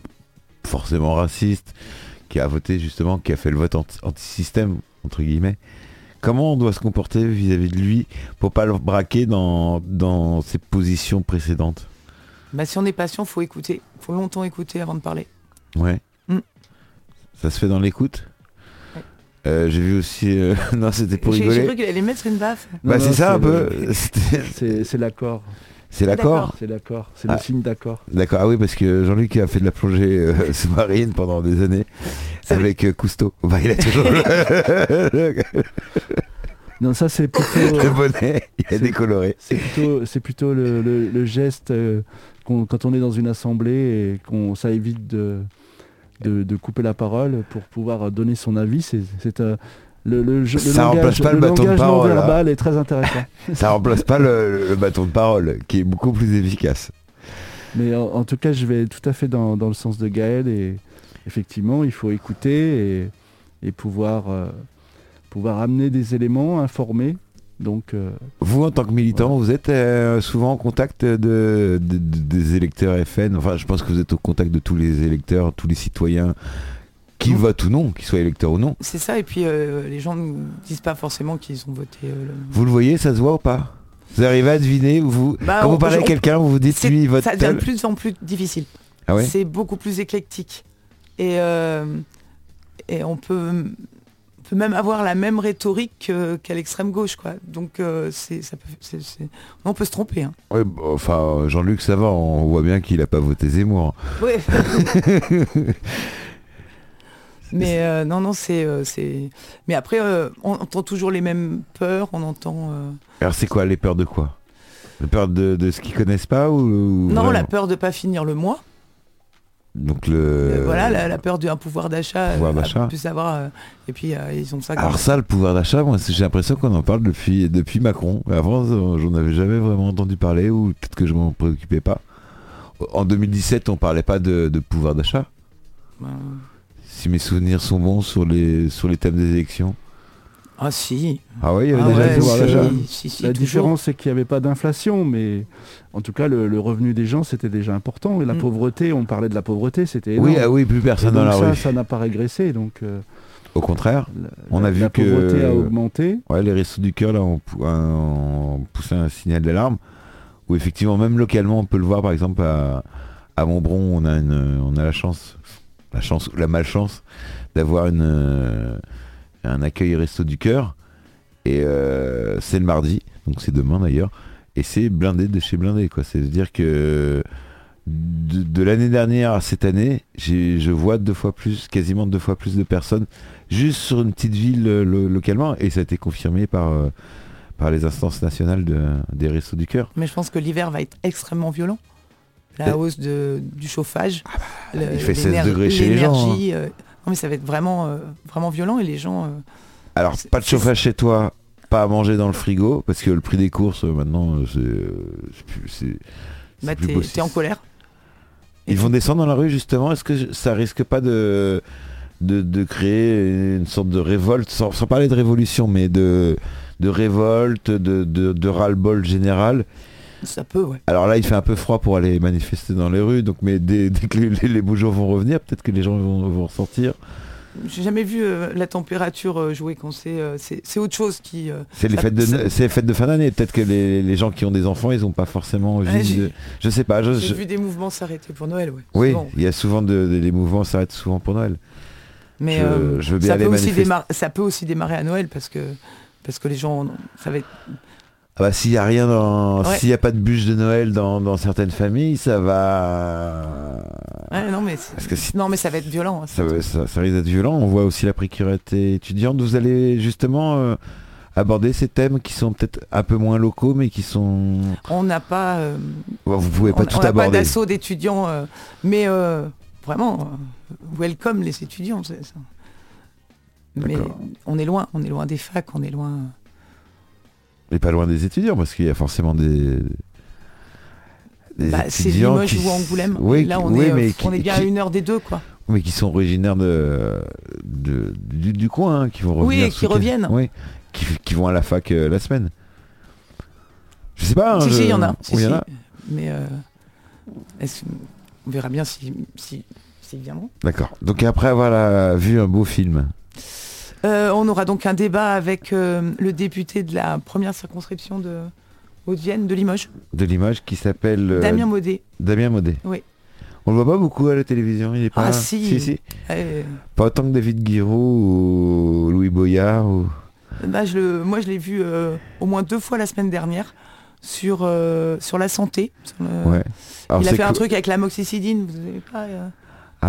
forcément raciste, qui a voté justement, qui a fait le vote anti- anti-système entre guillemets. Comment on doit se comporter vis-à-vis de lui pour pas le braquer dans, dans ses positions précédentes? Bah, si on est patient, faut écouter. faut longtemps écouter avant de parler. Ouais. Mm. Ça se fait dans l'écoute? Euh, J'ai vu aussi... euh, *laughs* non, c'était pour J'ai j'ai rigoler. cru qu'il allait mettre une baffe. Bah Non, c'est ça un peu. *laughs* C'est l'accord. C'est l'accord C'est l'accord. C'est Ah. le signe d'accord. D'accord, ah oui, parce que Jean-Luc a fait de la plongée euh, *laughs* sous-marine pendant des années avec euh, Cousteau. Bah, il a toujours le, Non, ça c'est plutôt, le bonnet, il a C'est- décoloré. c'est plutôt, c'est plutôt le, le- le geste euh, quand on est dans une assemblée et qu'on ça évite de, de, de couper la parole pour pouvoir donner son avis. C'est euh, le, le, jeu- le Ça remplace langage, pas le bâton de parole, hein. non-verbal est très intéressant. *laughs* Ça remplace pas le, le bâton de parole, qui est beaucoup plus efficace. Mais en, en tout cas, je vais tout à fait dans, dans le sens de Gaël et effectivement, il faut écouter et, et pouvoir, euh, pouvoir amener des éléments, informer. Donc, euh, Vous, en tant que militant, vous êtes euh, souvent en contact de, de- de- des électeurs FN. Enfin, je pense que vous êtes au contact de tous les électeurs, tous les citoyens, qui votent ou non, qu'ils soient électeurs ou non. C'est ça, et puis euh, les gens ne disent pas forcément qu'ils ont voté. euh, le- Vous le voyez, ça se voit ou pas? Vous arrivez à deviner vous, Bah, Quand on- vous parlez à on- quelqu'un, vous vous dites lui, il vote Ça devient de plus en plus difficile. Ah ouais? C'est beaucoup plus éclectique. Et, euh, et on peut, peut même avoir la même rhétorique que- qu'à l'extrême gauche. Quoi. Donc euh, c'est, ça peut, c'est- c'est- on peut se tromper. Hein. Ouais, bah, enfin, Jean-Luc, ça va, on voit bien qu'il a pas voté Zemmour. Ouais. *laughs* Mais euh, non, non, c'est, euh, c'est. Mais après, euh, on entend toujours les mêmes peurs. On entend. Alors, c'est quoi les peurs de quoi? Les peurs de, de ce qu'ils connaissent pas ou, ou Non, la peur de pas finir le mois. Donc le. Euh, voilà, la, la peur d'un pouvoir d'achat. pouvoir euh, d'achat. plus savoir. euh, et puis ils ont ça. Alors ça, le pouvoir d'achat, moi, j'ai l'impression qu'on en parle depuis depuis Macron. Avant, j'en avais jamais vraiment entendu parler ou peut-être que je m'en préoccupais pas. En 2017, on parlait pas de, de pouvoir d'achat. Euh, Si mes souvenirs sont bons sur les sur les thèmes des élections. Ah si. Ah oui, il y avait Ah déjà ouais, le pouvoir si. d'achat. si, si, si, la toujours. différence, c'est qu'il n'y avait pas d'inflation, mais en tout cas, le, le revenu des gens, c'était déjà important. Et la Mm. pauvreté, on parlait de la pauvreté, c'était énorme. Oui, ah oui, plus personne dans la ça, rue. ça n'a pas régressé. Donc, euh, Au contraire. la, On la- a vu la que- pauvreté a augmenté. Ouais, les Restos du Cœur là ont, pou- ont poussé un signal d'alarme où effectivement même localement on peut le voir par exemple à, à Montbron on a une on a la chance la chance ou la malchance d'avoir une euh, un accueil Resto du Cœur et euh, c'est le mardi donc c'est demain d'ailleurs et c'est blindé de chez blindé quoi c'est à dire que de, de l'année dernière à cette année j'ai je vois deux fois plus quasiment deux fois plus de personnes juste sur une petite ville euh, lo- localement et ça a été confirmé par euh, par les instances nationales de- des Restos du Cœur. Mais je pense que l'hiver va être extrêmement violent. La hausse de, du chauffage. le- il fait 16 l'éner- degrés chez les gens, hein. l'énergie, euh, non mais ça va être vraiment, euh, vraiment violent et les gens. euh, Alors pas de chauffage chez toi, pas à manger dans le frigo parce que le prix des courses maintenant c'est bah, t'es, en colère. Et Ils vont descendre dans la rue justement. Est-ce que ça risque pas de de, de créer une sorte de révolte, sans, sans parler de révolution, mais de de révolte, de, de, de ras-le-bol général? Ça peut, ouais. Alors là, il fait un peu froid pour aller manifester dans les rues, donc mais dès, dès que les, les- les beaux jours vont revenir, peut-être que les gens vont, vont ressortir. J'ai jamais vu euh, la température euh, jouer quand c'est, euh, c'est, c'est autre chose qui. euh, C'est les fêtes de c'est les fêtes de fin d'année. Peut-être que les, les gens qui ont des enfants, ils n'ont pas forcément envie Ouais, de. Je sais pas. je- J'ai je- vu des mouvements s'arrêter pour Noël, ouais. Oui, souvent. il y a souvent de, de- les mouvements s'arrêtent souvent pour Noël. Mais je- euh, je veux bien ça, aller peut aussi démarrer, ça peut aussi démarrer à Noël parce que parce que les gens, ça va être. Ah bah s'il y a rien dans, Ouais. s'il y a pas de bûche de Noël dans, dans certaines familles, ça va. Ouais, non mais Parce que si- non mais ça va être violent. hein, Ça, c'est- va- ça- ça risque d'être violent. On voit aussi la précarité étudiante. Vous allez justement euh, aborder ces thèmes qui sont peut-être un peu moins locaux, mais qui sont. On n'a pas. euh, vous pouvez pas on tout on n'a pas aborder. d'assaut d'étudiants, euh, mais vraiment, welcome les étudiants. ça. Mais on est loin, on est loin des facs, on est loin. Mais pas loin des étudiants, parce qu'il y a forcément des. des Bah, c'est Limoges qui ou Angoulême. Oui, Là, on, oui, est, euh, qui- est bien à une heure des deux, quoi. mais qui sont originaires de, de- du, du coin, hein, qui vont Oui, revenir. et ce qui reviennent. Oui, qui, vont à la fac euh, la semaine. Je sais pas. hein, si, je- si, il y en a. si, Oui, il y en si. a. Mais euh, on verra bien si, si, viendront. D'accord. Donc après avoir vu un beau film, Euh, on aura donc un débat avec euh, le député de la première circonscription de Haute-Vienne, de Limoges, de l'image qui s'appelle euh, Damien Maudet. Damien Maudet. Oui. On le voit pas beaucoup à la télévision, il est pas. Ah, si. si, si. Pas autant que David Guiraud ou Louis Boyard ou. bah, je le- moi, je l'ai vu au moins deux fois la semaine dernière sur, sur la santé. sur le- Ouais. Alors, il a fait un truc avec la moxicilline, vous savez pas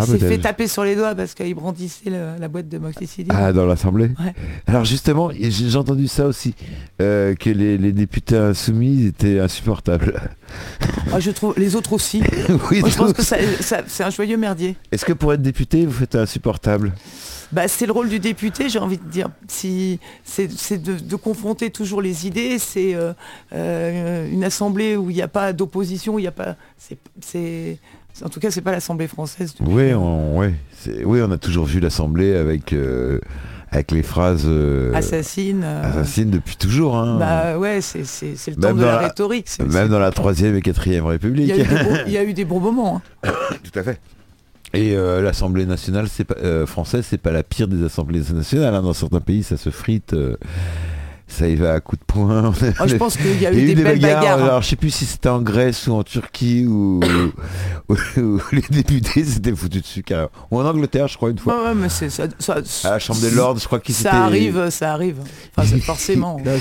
Il s'est peut-être. fait taper sur les doigts parce qu'il brandissait le- la boîte de moxicilline. Ah, dans l'Assemblée Ouais. Alors justement, j'ai entendu ça aussi, euh, que les, les députés insoumis étaient insupportables. Ah, je trouve les autres aussi. *laughs* oui, Moi, je pense que ça- ça- c'est un joyeux merdier. Est-ce que pour être député, vous faites insupportable? Bah, c'est le rôle du député, j'ai envie de dire. Si, c'est c'est de, de confronter toujours les idées. C'est euh, euh, une assemblée où il n'y a pas d'opposition, où il n'y a pas. c'est- c'est- en tout cas, c'est pas l'Assemblée française. Oui, on, ouais, oui, on a toujours vu l'Assemblée avec, euh, avec les phrases euh, Assassine. euh, depuis toujours. hein. bah ouais, c'est le Même temps de la la- rhétorique. Même dans la troisième et quatrième Il République. y, *laughs* il y a eu des bons moments. hein. Tout à fait. Et euh, l'Assemblée nationale c'est pas, française, c'est pas la pire des assemblées nationales. hein. Dans certains pays, ça se frite, ça y va à coups de poing. Moi, je *laughs* pense qu'il y a eu des, belles bagarres. hein. Alors, je sais plus si c'était en Grèce ou en Turquie ou, *coughs* les députés s'étaient foutus dessus carrément. Ou en Angleterre, je crois, une fois. Ouais, ouais, mais c'est ça, ça- À la Chambre des Lords, je crois qu'ils s'étaient... ça arrive, ça arrive. Enfin, c'est *laughs* forcément. Là,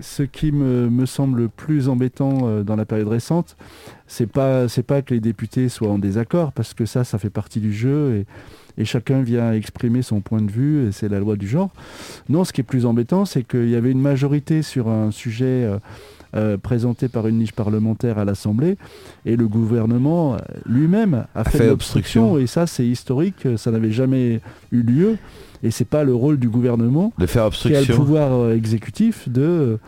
ce qui me, me semble le plus embêtant euh, dans la période récente, c'est pas c'est pas que les députés soient en désaccord, parce que ça, ça fait partie du jeu et, et chacun vient exprimer son point de vue et c'est la loi du genre. Non, ce qui est plus embêtant, c'est qu'il y avait une majorité sur un sujet euh, euh, présenté par une niche parlementaire à l'Assemblée et le gouvernement euh, lui-même a, fait, fait obstruction. et ça, c'est historique, ça n'avait jamais eu lieu et c'est pas le rôle du gouvernement De faire qui a le obstruction. pouvoir euh, exécutif de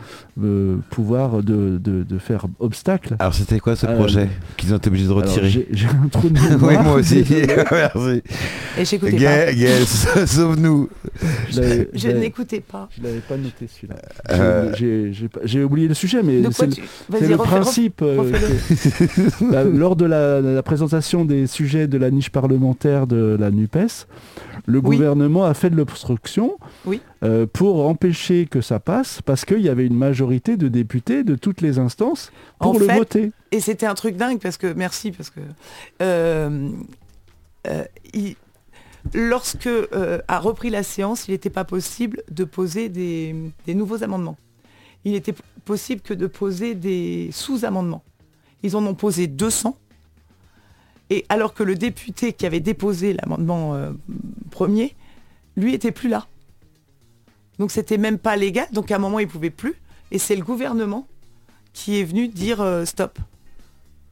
euh, pouvoir de, de- de faire obstacle. Alors c'était quoi ce Euh, projet qu'ils ont été obligés de retirer J'ai un trou de *laughs* mémoire. Oui, moi aussi. *laughs* *laughs* Merci. Et j'écoutais pas. Gaël, sauve-nous. Je n'écoutais pas. je l'avais pas noté celui-là. Euh, J'ai- oublié le sujet, mais c'est le, principe. euh, que- Bah, lors de la, la présentation des sujets de la niche parlementaire de la NUPES, le Oui. gouvernement a fait de l'obstruction Oui. euh, pour empêcher que ça passe, parce qu'il y avait une majorité de députés de toutes les instances pour En le fait, voter. Et c'était un truc dingue parce que, merci, parce que euh, euh, il- lorsque a repris la séance, il n'était pas possible de poser des, des nouveaux amendements. Il était possible que de poser des sous-amendements. Ils en ont posé 200. Et alors que le député qui avait déposé l'amendement euh, premier, lui était plus là. Donc c'était même pas légal. Donc à un moment il pouvait plus. Et c'est le gouvernement qui est venu dire euh, stop.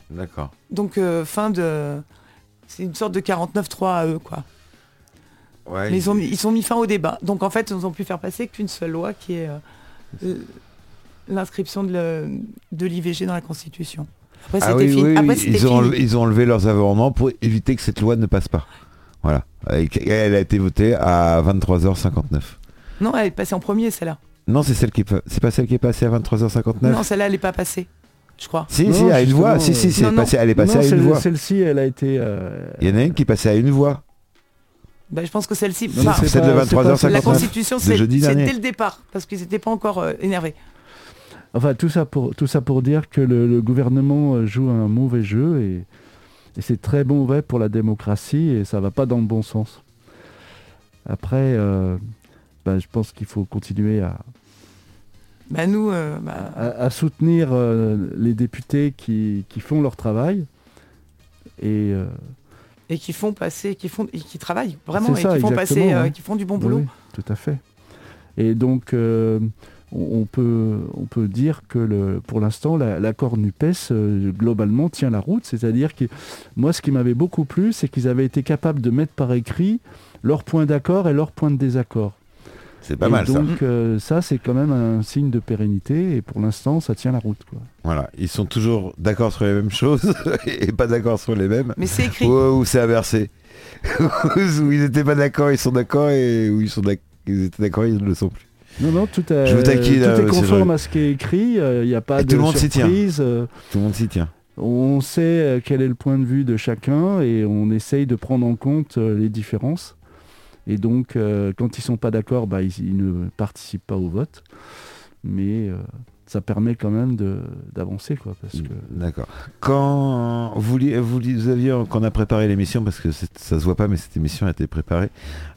D'accord. Donc euh, fin de... C'est une sorte de 49-3 à eux, quoi. Ouais, Mais ils ont, mis, ils ont mis fin au débat. Donc en fait, ils n'ont pu faire passer qu'une seule loi qui est euh, l'inscription de l'IVG dans la Constitution. Après, Ah oui, fini. oui, Après, ils, ont fini. ils ont enlevé leurs amendements pour éviter que cette loi ne passe pas. Voilà. Et Elle a été votée à 23h59. Non, elle est passée en premier, celle-là. Non, c'est celle qui est pas- c'est pas celle qui est passée à 23h59. Non, celle-là, elle n'est pas passée, je crois. si, Non, si, à une voix. Si, si, c'est non, non. passé- elle est passée Non, à une voix. Celle-ci, elle a été. euh, Il y en a une qui est passée à une voix. Bah, je pense que celle-ci... Celle de pas- c'est pas- 23h59. la Constitution, c'est dès le départ, parce qu'ils n'étaient pas encore euh, énervés. Enfin, tout ça pour, tout ça pour dire que le, le gouvernement euh, joue un mauvais jeu et, et c'est très mauvais pour la démocratie et ça va pas dans le bon sens. Après, euh, bah, je pense qu'il faut continuer à, Bah, nous, euh, bah, à- à soutenir euh, les députés qui, qui font leur travail. Et euh, et qui font passer, qui font, et qui travaillent vraiment, et ça, qui font passer, ouais. qui font du bon boulot. oui, tout à fait. Et donc, on, peut, on peut dire que le, pour l'instant, la- l'accord NUPES, euh, globalement, tient la route. C'est-à-dire que moi, ce qui m'avait beaucoup plu, c'est qu'ils avaient été capables de mettre par écrit leurs points d'accord et leurs points de désaccord. C'est pas Et mal ça. donc, euh, ça, c'est quand même un signe de pérennité. Et pour l'instant, ça tient la route. Quoi. Voilà, ils sont toujours d'accord sur les mêmes choses *laughs* et pas d'accord sur les mêmes. Mais c'est écrit. Ou, ou c'est inversé. *laughs* où ils étaient pas d'accord, ils sont d'accord et où ils sont ils étaient d'accord, ils ne le sont plus. Non, non, tout, est- Je vous taquine, tout euh, est conforme à ce qui est écrit. Il n'y a pas Et de tout le monde s'y tient. surprise. euh, Tout le monde s'y tient. On sait euh, quel est le point de vue de chacun et on essaye de prendre en compte euh, les différences. Et donc, euh, quand ils sont pas d'accord, bah, ils, ils ne participent pas au vote. Mais euh, ça permet quand même d'avancer. quoi, parce que... D'accord. Quand vous, aviez, quand on a préparé l'émission, parce que ça se voit pas, mais cette émission a été préparée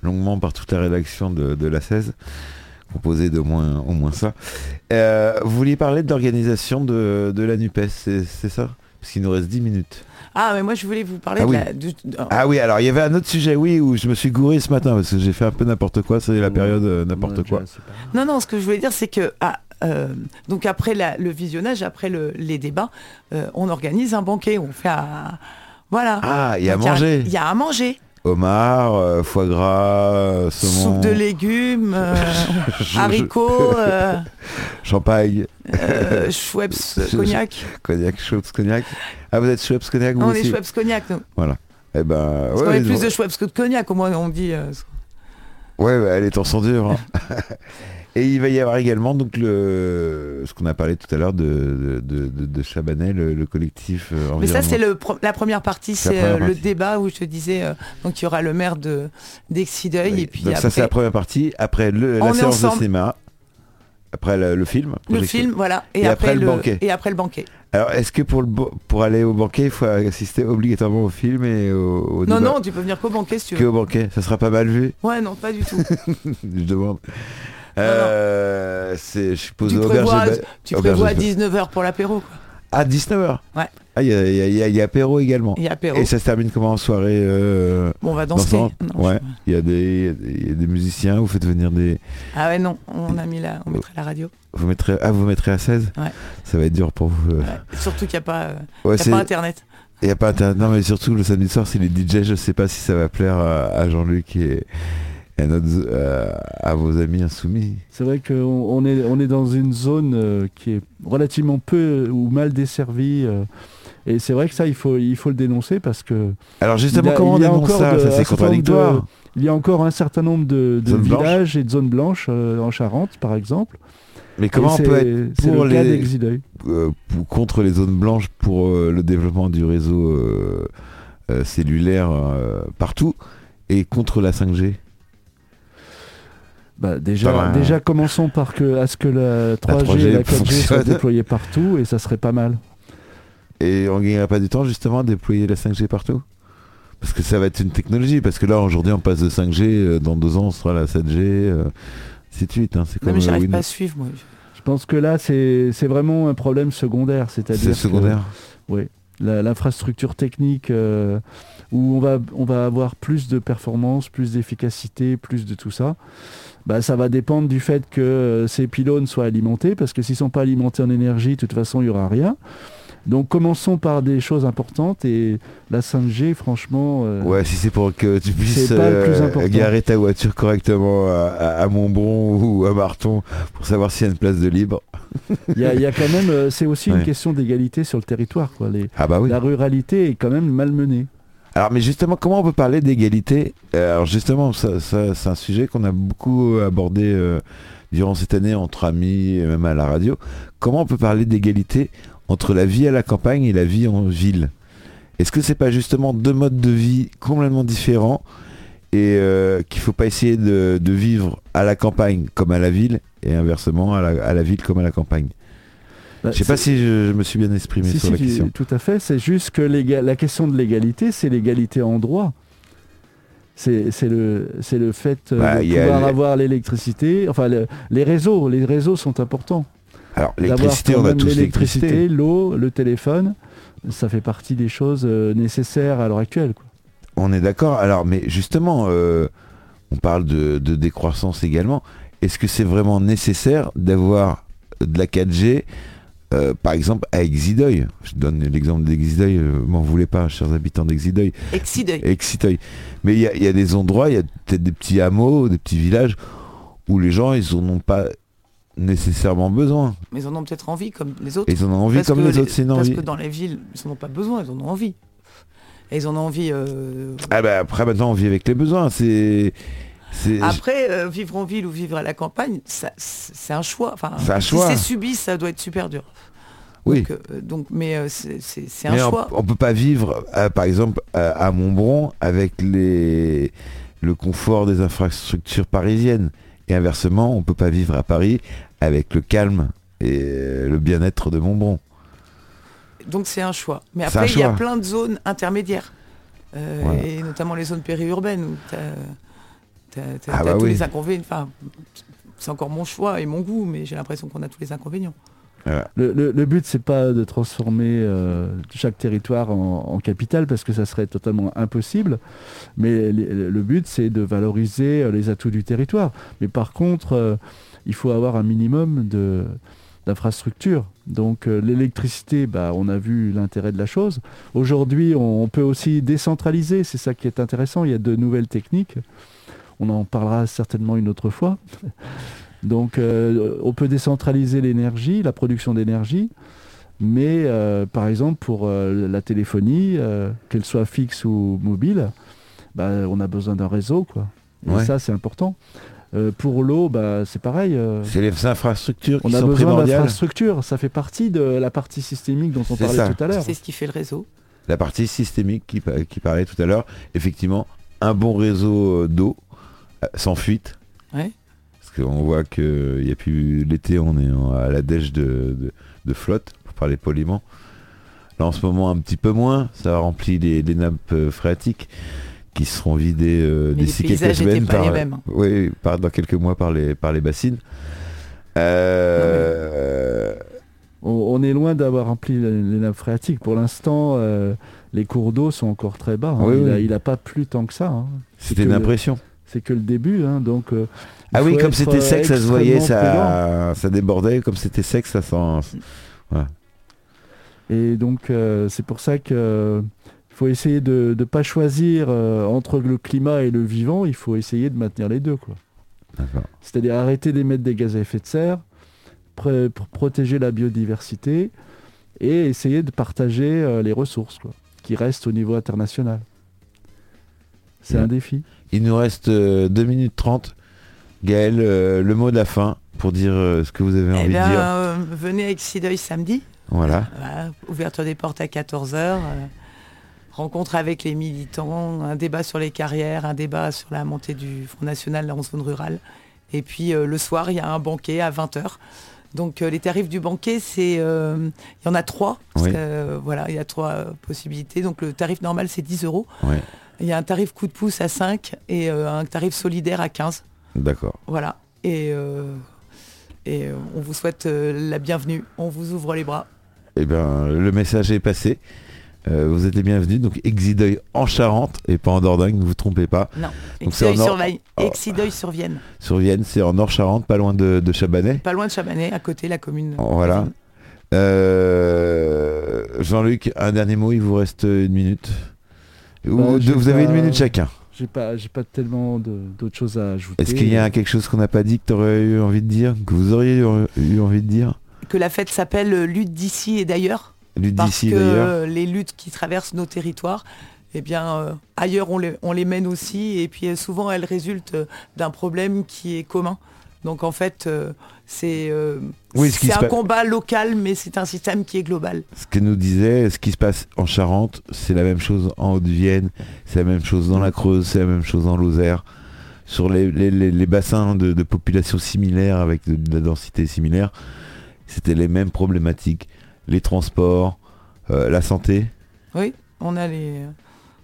longuement par toute la rédaction de, de la 16, composée d'au moins, au moins ça. Euh, vous vouliez parler de l'organisation de, de la NUPES, c'est c'est ça? Parce qu'il nous reste 10 minutes. Ah, mais moi je voulais vous parler Ah de oui. la. du- de- Ah oui, alors il y avait un autre sujet, oui, où je me suis gouré ce matin, parce que j'ai fait un peu n'importe quoi, c'est la période euh, n'importe quoi. Non, non, ce que je voulais dire, c'est que ah, euh, donc après la- le visionnage, après le- les débats, euh, on organise un banquet, on fait un... Voilà. Ah, il y a à manger. Il y a à manger. Homard, euh, foie gras, euh, saumon, Soupe de légumes, euh, *laughs* haricots, *laughs* euh, champagne, *laughs* Schweppes cognac. cognac, Schweppes cognac. Ah, vous êtes Schweppes cognac vous on est Schweppes cognac, nous. Eh ben, Parce ouais, met plus de Schweppes que de cognac, au moins on dit. ouais, bah, les temps sont durs. hein. Et il va y avoir également donc le ce qu'on a parlé tout à l'heure de, de, de, de Chabanel, le, le collectif euh, Mais ça, c'est la première partie, C'est euh, le débat où je te disais, euh, donc il y aura le maire de d'Exideuil Oui. et puis donc après, ça c'est la première partie. Après le, la séance de cinéma. Après le, le film. le film, voilà, et, Et après, après le banquet. Et après le banquet. Alors est-ce que pour le pour aller au banquet, il faut assister obligatoirement au film et au, au Non, débat non, tu peux venir qu'au banquet si tu veux. au banquet, ça sera pas mal vu. Ouais, non, pas du tout. *laughs* je demande. Euh, c'est, je suppose, tu auberge prévois, ba- tu auberge prévois à et ba- 19h pour l'apéro. quoi. À 19h Ouais. Ah, il y a, y y y apéro également. Il y a apéro. Et ça se termine comment en soirée euh, Bon, on va danser. Non, Ouais. Il y, a des, y a musiciens, vous faites venir des... Ah ouais, non, on a mis la, on mettrait la radio. Vous mettrez, ah, vous mettrez à 16 Ouais. Ça va être dur pour vous. euh. Ouais. Surtout qu'il n'y a pas, Ouais, il y a c'est- pas internet. il y a pas internet. Non, mais surtout le samedi soir, c'est les DJ. Je sais pas si ça va plaire à, à Jean-Luc et, et notre- euh, à vos amis insoumis. C'est vrai qu'on on est, on est dans une zone euh, qui est relativement peu ou mal desservie. euh, et c'est vrai que ça, il faut, il faut le dénoncer parce que Alors justement, Il y a- comment on dénonce ça? de- Ça un c'est certain nombre de- contradictoire. il y a encore un certain nombre de, villages et de zones blanches euh, en Charente, par exemple. Mais comment on peut être pour le les- euh, pour- contre les zones blanches pour euh, le développement du réseau euh, euh, cellulaire euh, partout et contre la 5G Bah, déjà, déjà, commençons par que, à ce que la 3G, 3G et la 4G soient déployées partout et ça serait pas mal. Et on gagnerait pas du temps justement à déployer la 5G partout? Parce que ça va être une technologie, parce que là aujourd'hui on passe de 5G, euh, dans deux ans on sera à la 7G, euh, ainsi de suite. hein. C'est Non, mais euh, j'arrive Windows. pas à suivre, moi. Je pense que là, c'est c'est vraiment un problème secondaire. C'est-à-dire C'est secondaire. la- l'infrastructure technique euh, où on va, on va avoir plus de performance, plus d'efficacité, plus de tout ça. Bah, ça va dépendre du fait que euh, ces pylônes soient alimentés, parce que s'ils ne sont pas alimentés en énergie, de toute façon, il n'y aura rien. Donc commençons par des choses importantes et la 5G, franchement, euh, Ouais, si c'est pour que tu puisses euh, garer ta voiture correctement à, Montbron ou à Marton pour savoir s'il y a une place de libre. *laughs* il y, a- il y a quand même, c'est aussi Ouais. une question d'égalité sur le territoire. Quoi. Les- Ah bah oui. La ruralité est quand même malmenée. Alors, mais justement, comment on peut parler d'égalité Euh, Alors, justement, ça, c'est un sujet qu'on a beaucoup abordé euh, durant cette année entre amis et même à la radio. Comment on peut parler d'égalité entre la vie à la campagne et la vie en ville? Est-ce que c'est pas justement deux modes de vie complètement différents et euh, qu'il faut pas essayer de, vivre à la campagne comme à la ville et inversement à la ville comme à la campagne? Bah, Je sais pas si je, je me suis bien exprimé Si, sur si, la question. Tout à fait. C'est juste que la question de l'égalité, c'est l'égalité en droit. C'est le, fait euh, Bah, de a pouvoir avoir l'électricité. Enfin, le- les réseaux, les réseaux sont importants. Alors, l'électricité, on a tous l'électricité. l'électricité, l'eau, le téléphone. Ça fait partie des choses euh, nécessaires à l'heure actuelle. quoi. On est d'accord. Alors, mais justement, euh, on parle de, de décroissance également. est-ce que c'est vraiment nécessaire d'avoir de la 4G euh, par exemple à Exideuil Je donne l'exemple d'Exideuil, euh, m'en voulez pas, chers habitants d'Exideuil. Exideuil. Exideuil. Mais il y, a- il y a des endroits, il y a peut-être des petits hameaux, des petits villages où les gens, ils en ont pas nécessairement besoin. Mais ils en ont peut-être envie comme les autres. Et ils en ont envie Parce comme les autres, c'est Parce envie. que dans les villes, ils n'en ont pas besoin, ils en ont envie. Et ils en ont envie. euh, Ah bah après maintenant on vit avec les besoins, c'est... Après, euh, vivre en ville ou vivre à la campagne, c'est un choix. Enfin, si c'est subi, ça doit être super dur. Oui. Donc, euh, donc, mais euh, c'est un Mais choix. on peut pas vivre, par exemple, à, Montbron avec les, le confort des infrastructures parisiennes. Et inversement, on peut pas vivre à Paris avec le calme et le bien-être de Montbron. Donc c'est un choix. Mais après, il y a plein de zones intermédiaires. Euh, Voilà. Et notamment les zones périurbaines où tu as, Ah bah tous oui. les inconvénients. Enfin, c'est encore mon choix et mon goût, mais j'ai l'impression qu'on a tous les inconvénients. Le, le- le but, c'est pas de transformer euh, chaque territoire en, en capitale parce que ça serait totalement impossible. Mais le, le but, c'est de valoriser euh, les atouts du territoire. Mais par contre, euh, il faut avoir un minimum de d'infrastructures. Donc euh, l'électricité, bah, on a vu l'intérêt de la chose. Aujourd'hui, on, on peut aussi décentraliser. C'est ça qui est intéressant. Il y a de nouvelles techniques. On en parlera certainement une autre fois. *laughs* Donc euh, on peut décentraliser l'énergie, la production d'énergie, mais euh, par exemple pour euh, la téléphonie, euh, qu'elle soit fixe ou mobile, bah, on a besoin d'un réseau. Quoi. Et Ouais. ça c'est important. Euh, pour l'eau, bah, c'est pareil. euh, C'est les infrastructures qui on a sont besoin primordiales. d'infrastructures. Ça fait partie de la partie systémique dont on parlait ça. tout à l'heure. C'est ce qui fait le réseau. La partie systémique qui, pa- qui parlait tout à l'heure, effectivement, un bon réseau d'eau, euh, sans fuite. Ouais. Parce qu'on voit que il y a plus l'été, on est à la dèche de, de- de flotte, pour parler poliment. Là, en ce moment, un petit peu moins. Ça remplit les, les nappes euh, phréatiques qui seront vidées euh, d'ici quelques semaines pas par, les mêmes. oui, par, dans quelques mois par les, par les bassines. Euh, On, on est loin d'avoir rempli les, nappes phréatiques. Pour l'instant, euh, les cours d'eau sont encore très bas. hein. Oui, il, oui. a, il a pas plu tant que ça. hein. C'était une impression. C'est que le début. hein, donc, euh, Ah oui, comme c'était euh, sec, ça se voyait, ça, ça débordait. Comme c'était sec, ça sent. Et donc, euh, c'est pour ça que faut essayer de ne pas choisir euh, entre le climat et le vivant. Il faut essayer de maintenir les deux. quoi. C'est-à-dire arrêter d'émettre des gaz à effet de serre, pour protéger la biodiversité et essayer de partager euh, les ressources quoi, qui restent au niveau international. C'est Ouais. un défi. Il nous reste 2 minutes 30. Gaël, euh, le mot de la fin pour dire euh, ce que vous avez Eh envie de dire. euh, venez avec Sideuil samedi. Voilà. Voilà, ouverture des portes à 14h. rencontre avec les militants, un débat sur les carrières, un débat sur la montée du Front National en zone rurale. Et puis euh, le soir, il y a un banquet à 20h. Donc euh, les tarifs du banquet, c'est euh, il y en a trois. parce Oui. que, euh, voilà, il y a trois euh, possibilités. Donc le tarif normal, c'est 10 euros. Ouais. Il y a un tarif coup de pouce à 5 et euh, un tarif solidaire à 15. D'accord. Voilà. Et, euh, et euh, on vous souhaite la bienvenue. On vous ouvre les bras. Eh bien, le message est passé. Euh, vous êtes les bienvenus. Donc, Exideuil en Charente et pas en Dordogne, ne vous trompez pas. Non. Exideuil sur. Oh. Sur Vienne. Sur Vienne, c'est en Nord-Charente, pas loin de, de Chabanais. Pas loin de Chabanais, à côté, la commune. Voilà. Euh, Jean-Luc, un dernier mot, il vous reste une minute. Bah, vous avez une minute chacun. J'ai pas, j'ai pas tellement d'autres choses à ajouter. Est-ce qu'il y a quelque chose qu'on n'a pas dit que tu aurais eu envie de dire, que vous auriez eu, envie de dire? Que la fête s'appelle euh, Lutte d'ici et d'ailleurs. Lutte Parce d'ici que d'ailleurs. les luttes qui traversent nos territoires, eh bien, euh, ailleurs on les, on les mène aussi. Et puis euh, souvent elles résultent d'un problème qui est commun. Donc en fait, euh, c'est euh, Oui, ce un combat local, mais c'est un système qui est global. Ce que nous disait, ce qui se passe en Charente, c'est la même chose en Haute-Vienne, c'est la même chose dans la Creuse, c'est la même chose en Lozère. Sur les, les- les- les bassins de, de population similaires avec de, de la densité similaire, c'était les mêmes problématiques. Les transports, euh, la santé. Oui, on a les,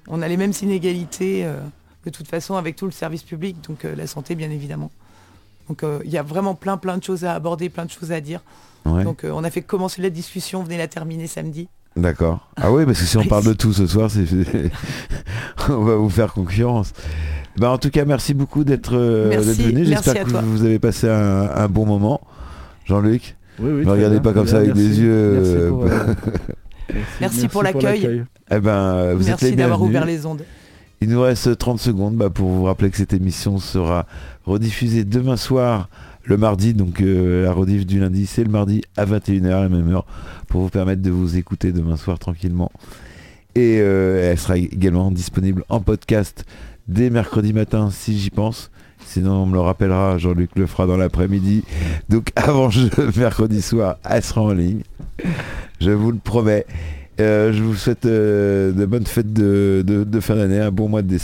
on a les mêmes inégalités euh, de toute façon avec tout le service public, donc la santé bien évidemment. Donc euh, il y a vraiment plein plein de choses à aborder, plein de choses à dire. Ouais, Donc euh, on a fait commencer la discussion, venez la terminer samedi. D'accord. Ah oui, parce que si on parle de *laughs* tout ce soir, c'est *laughs* on va vous faire concurrence. Bah, en tout cas, merci beaucoup d'être euh, Merci, d'être venu. merci J'espère que toi. vous avez passé un, un bon moment. Jean-Luc Oui, oui, Ne très regardez bien, pas comme ça avec des yeux, *laughs* Merci pour, euh, Merci pour l'accueil. Eh ben, vous êtes Merci les d'avoir bienvenus. ouvert les ondes. Il nous reste 30 secondes bah, pour vous rappeler que cette émission sera rediffusée demain soir, le mardi. Donc euh, la rediff du lundi, c'est le mardi à 21h, à la même heure, pour vous permettre de vous écouter demain soir tranquillement. Et euh, elle sera également disponible en podcast dès mercredi matin, si j'y pense. Sinon, on me le rappellera, Jean-Luc le fera dans l'après-midi. Donc *laughs* avant jeu, mercredi soir, elle sera en ligne. Je vous le promets. Euh, je vous souhaite euh, de bonnes fêtes de, fin d'année, un bon mois de décembre.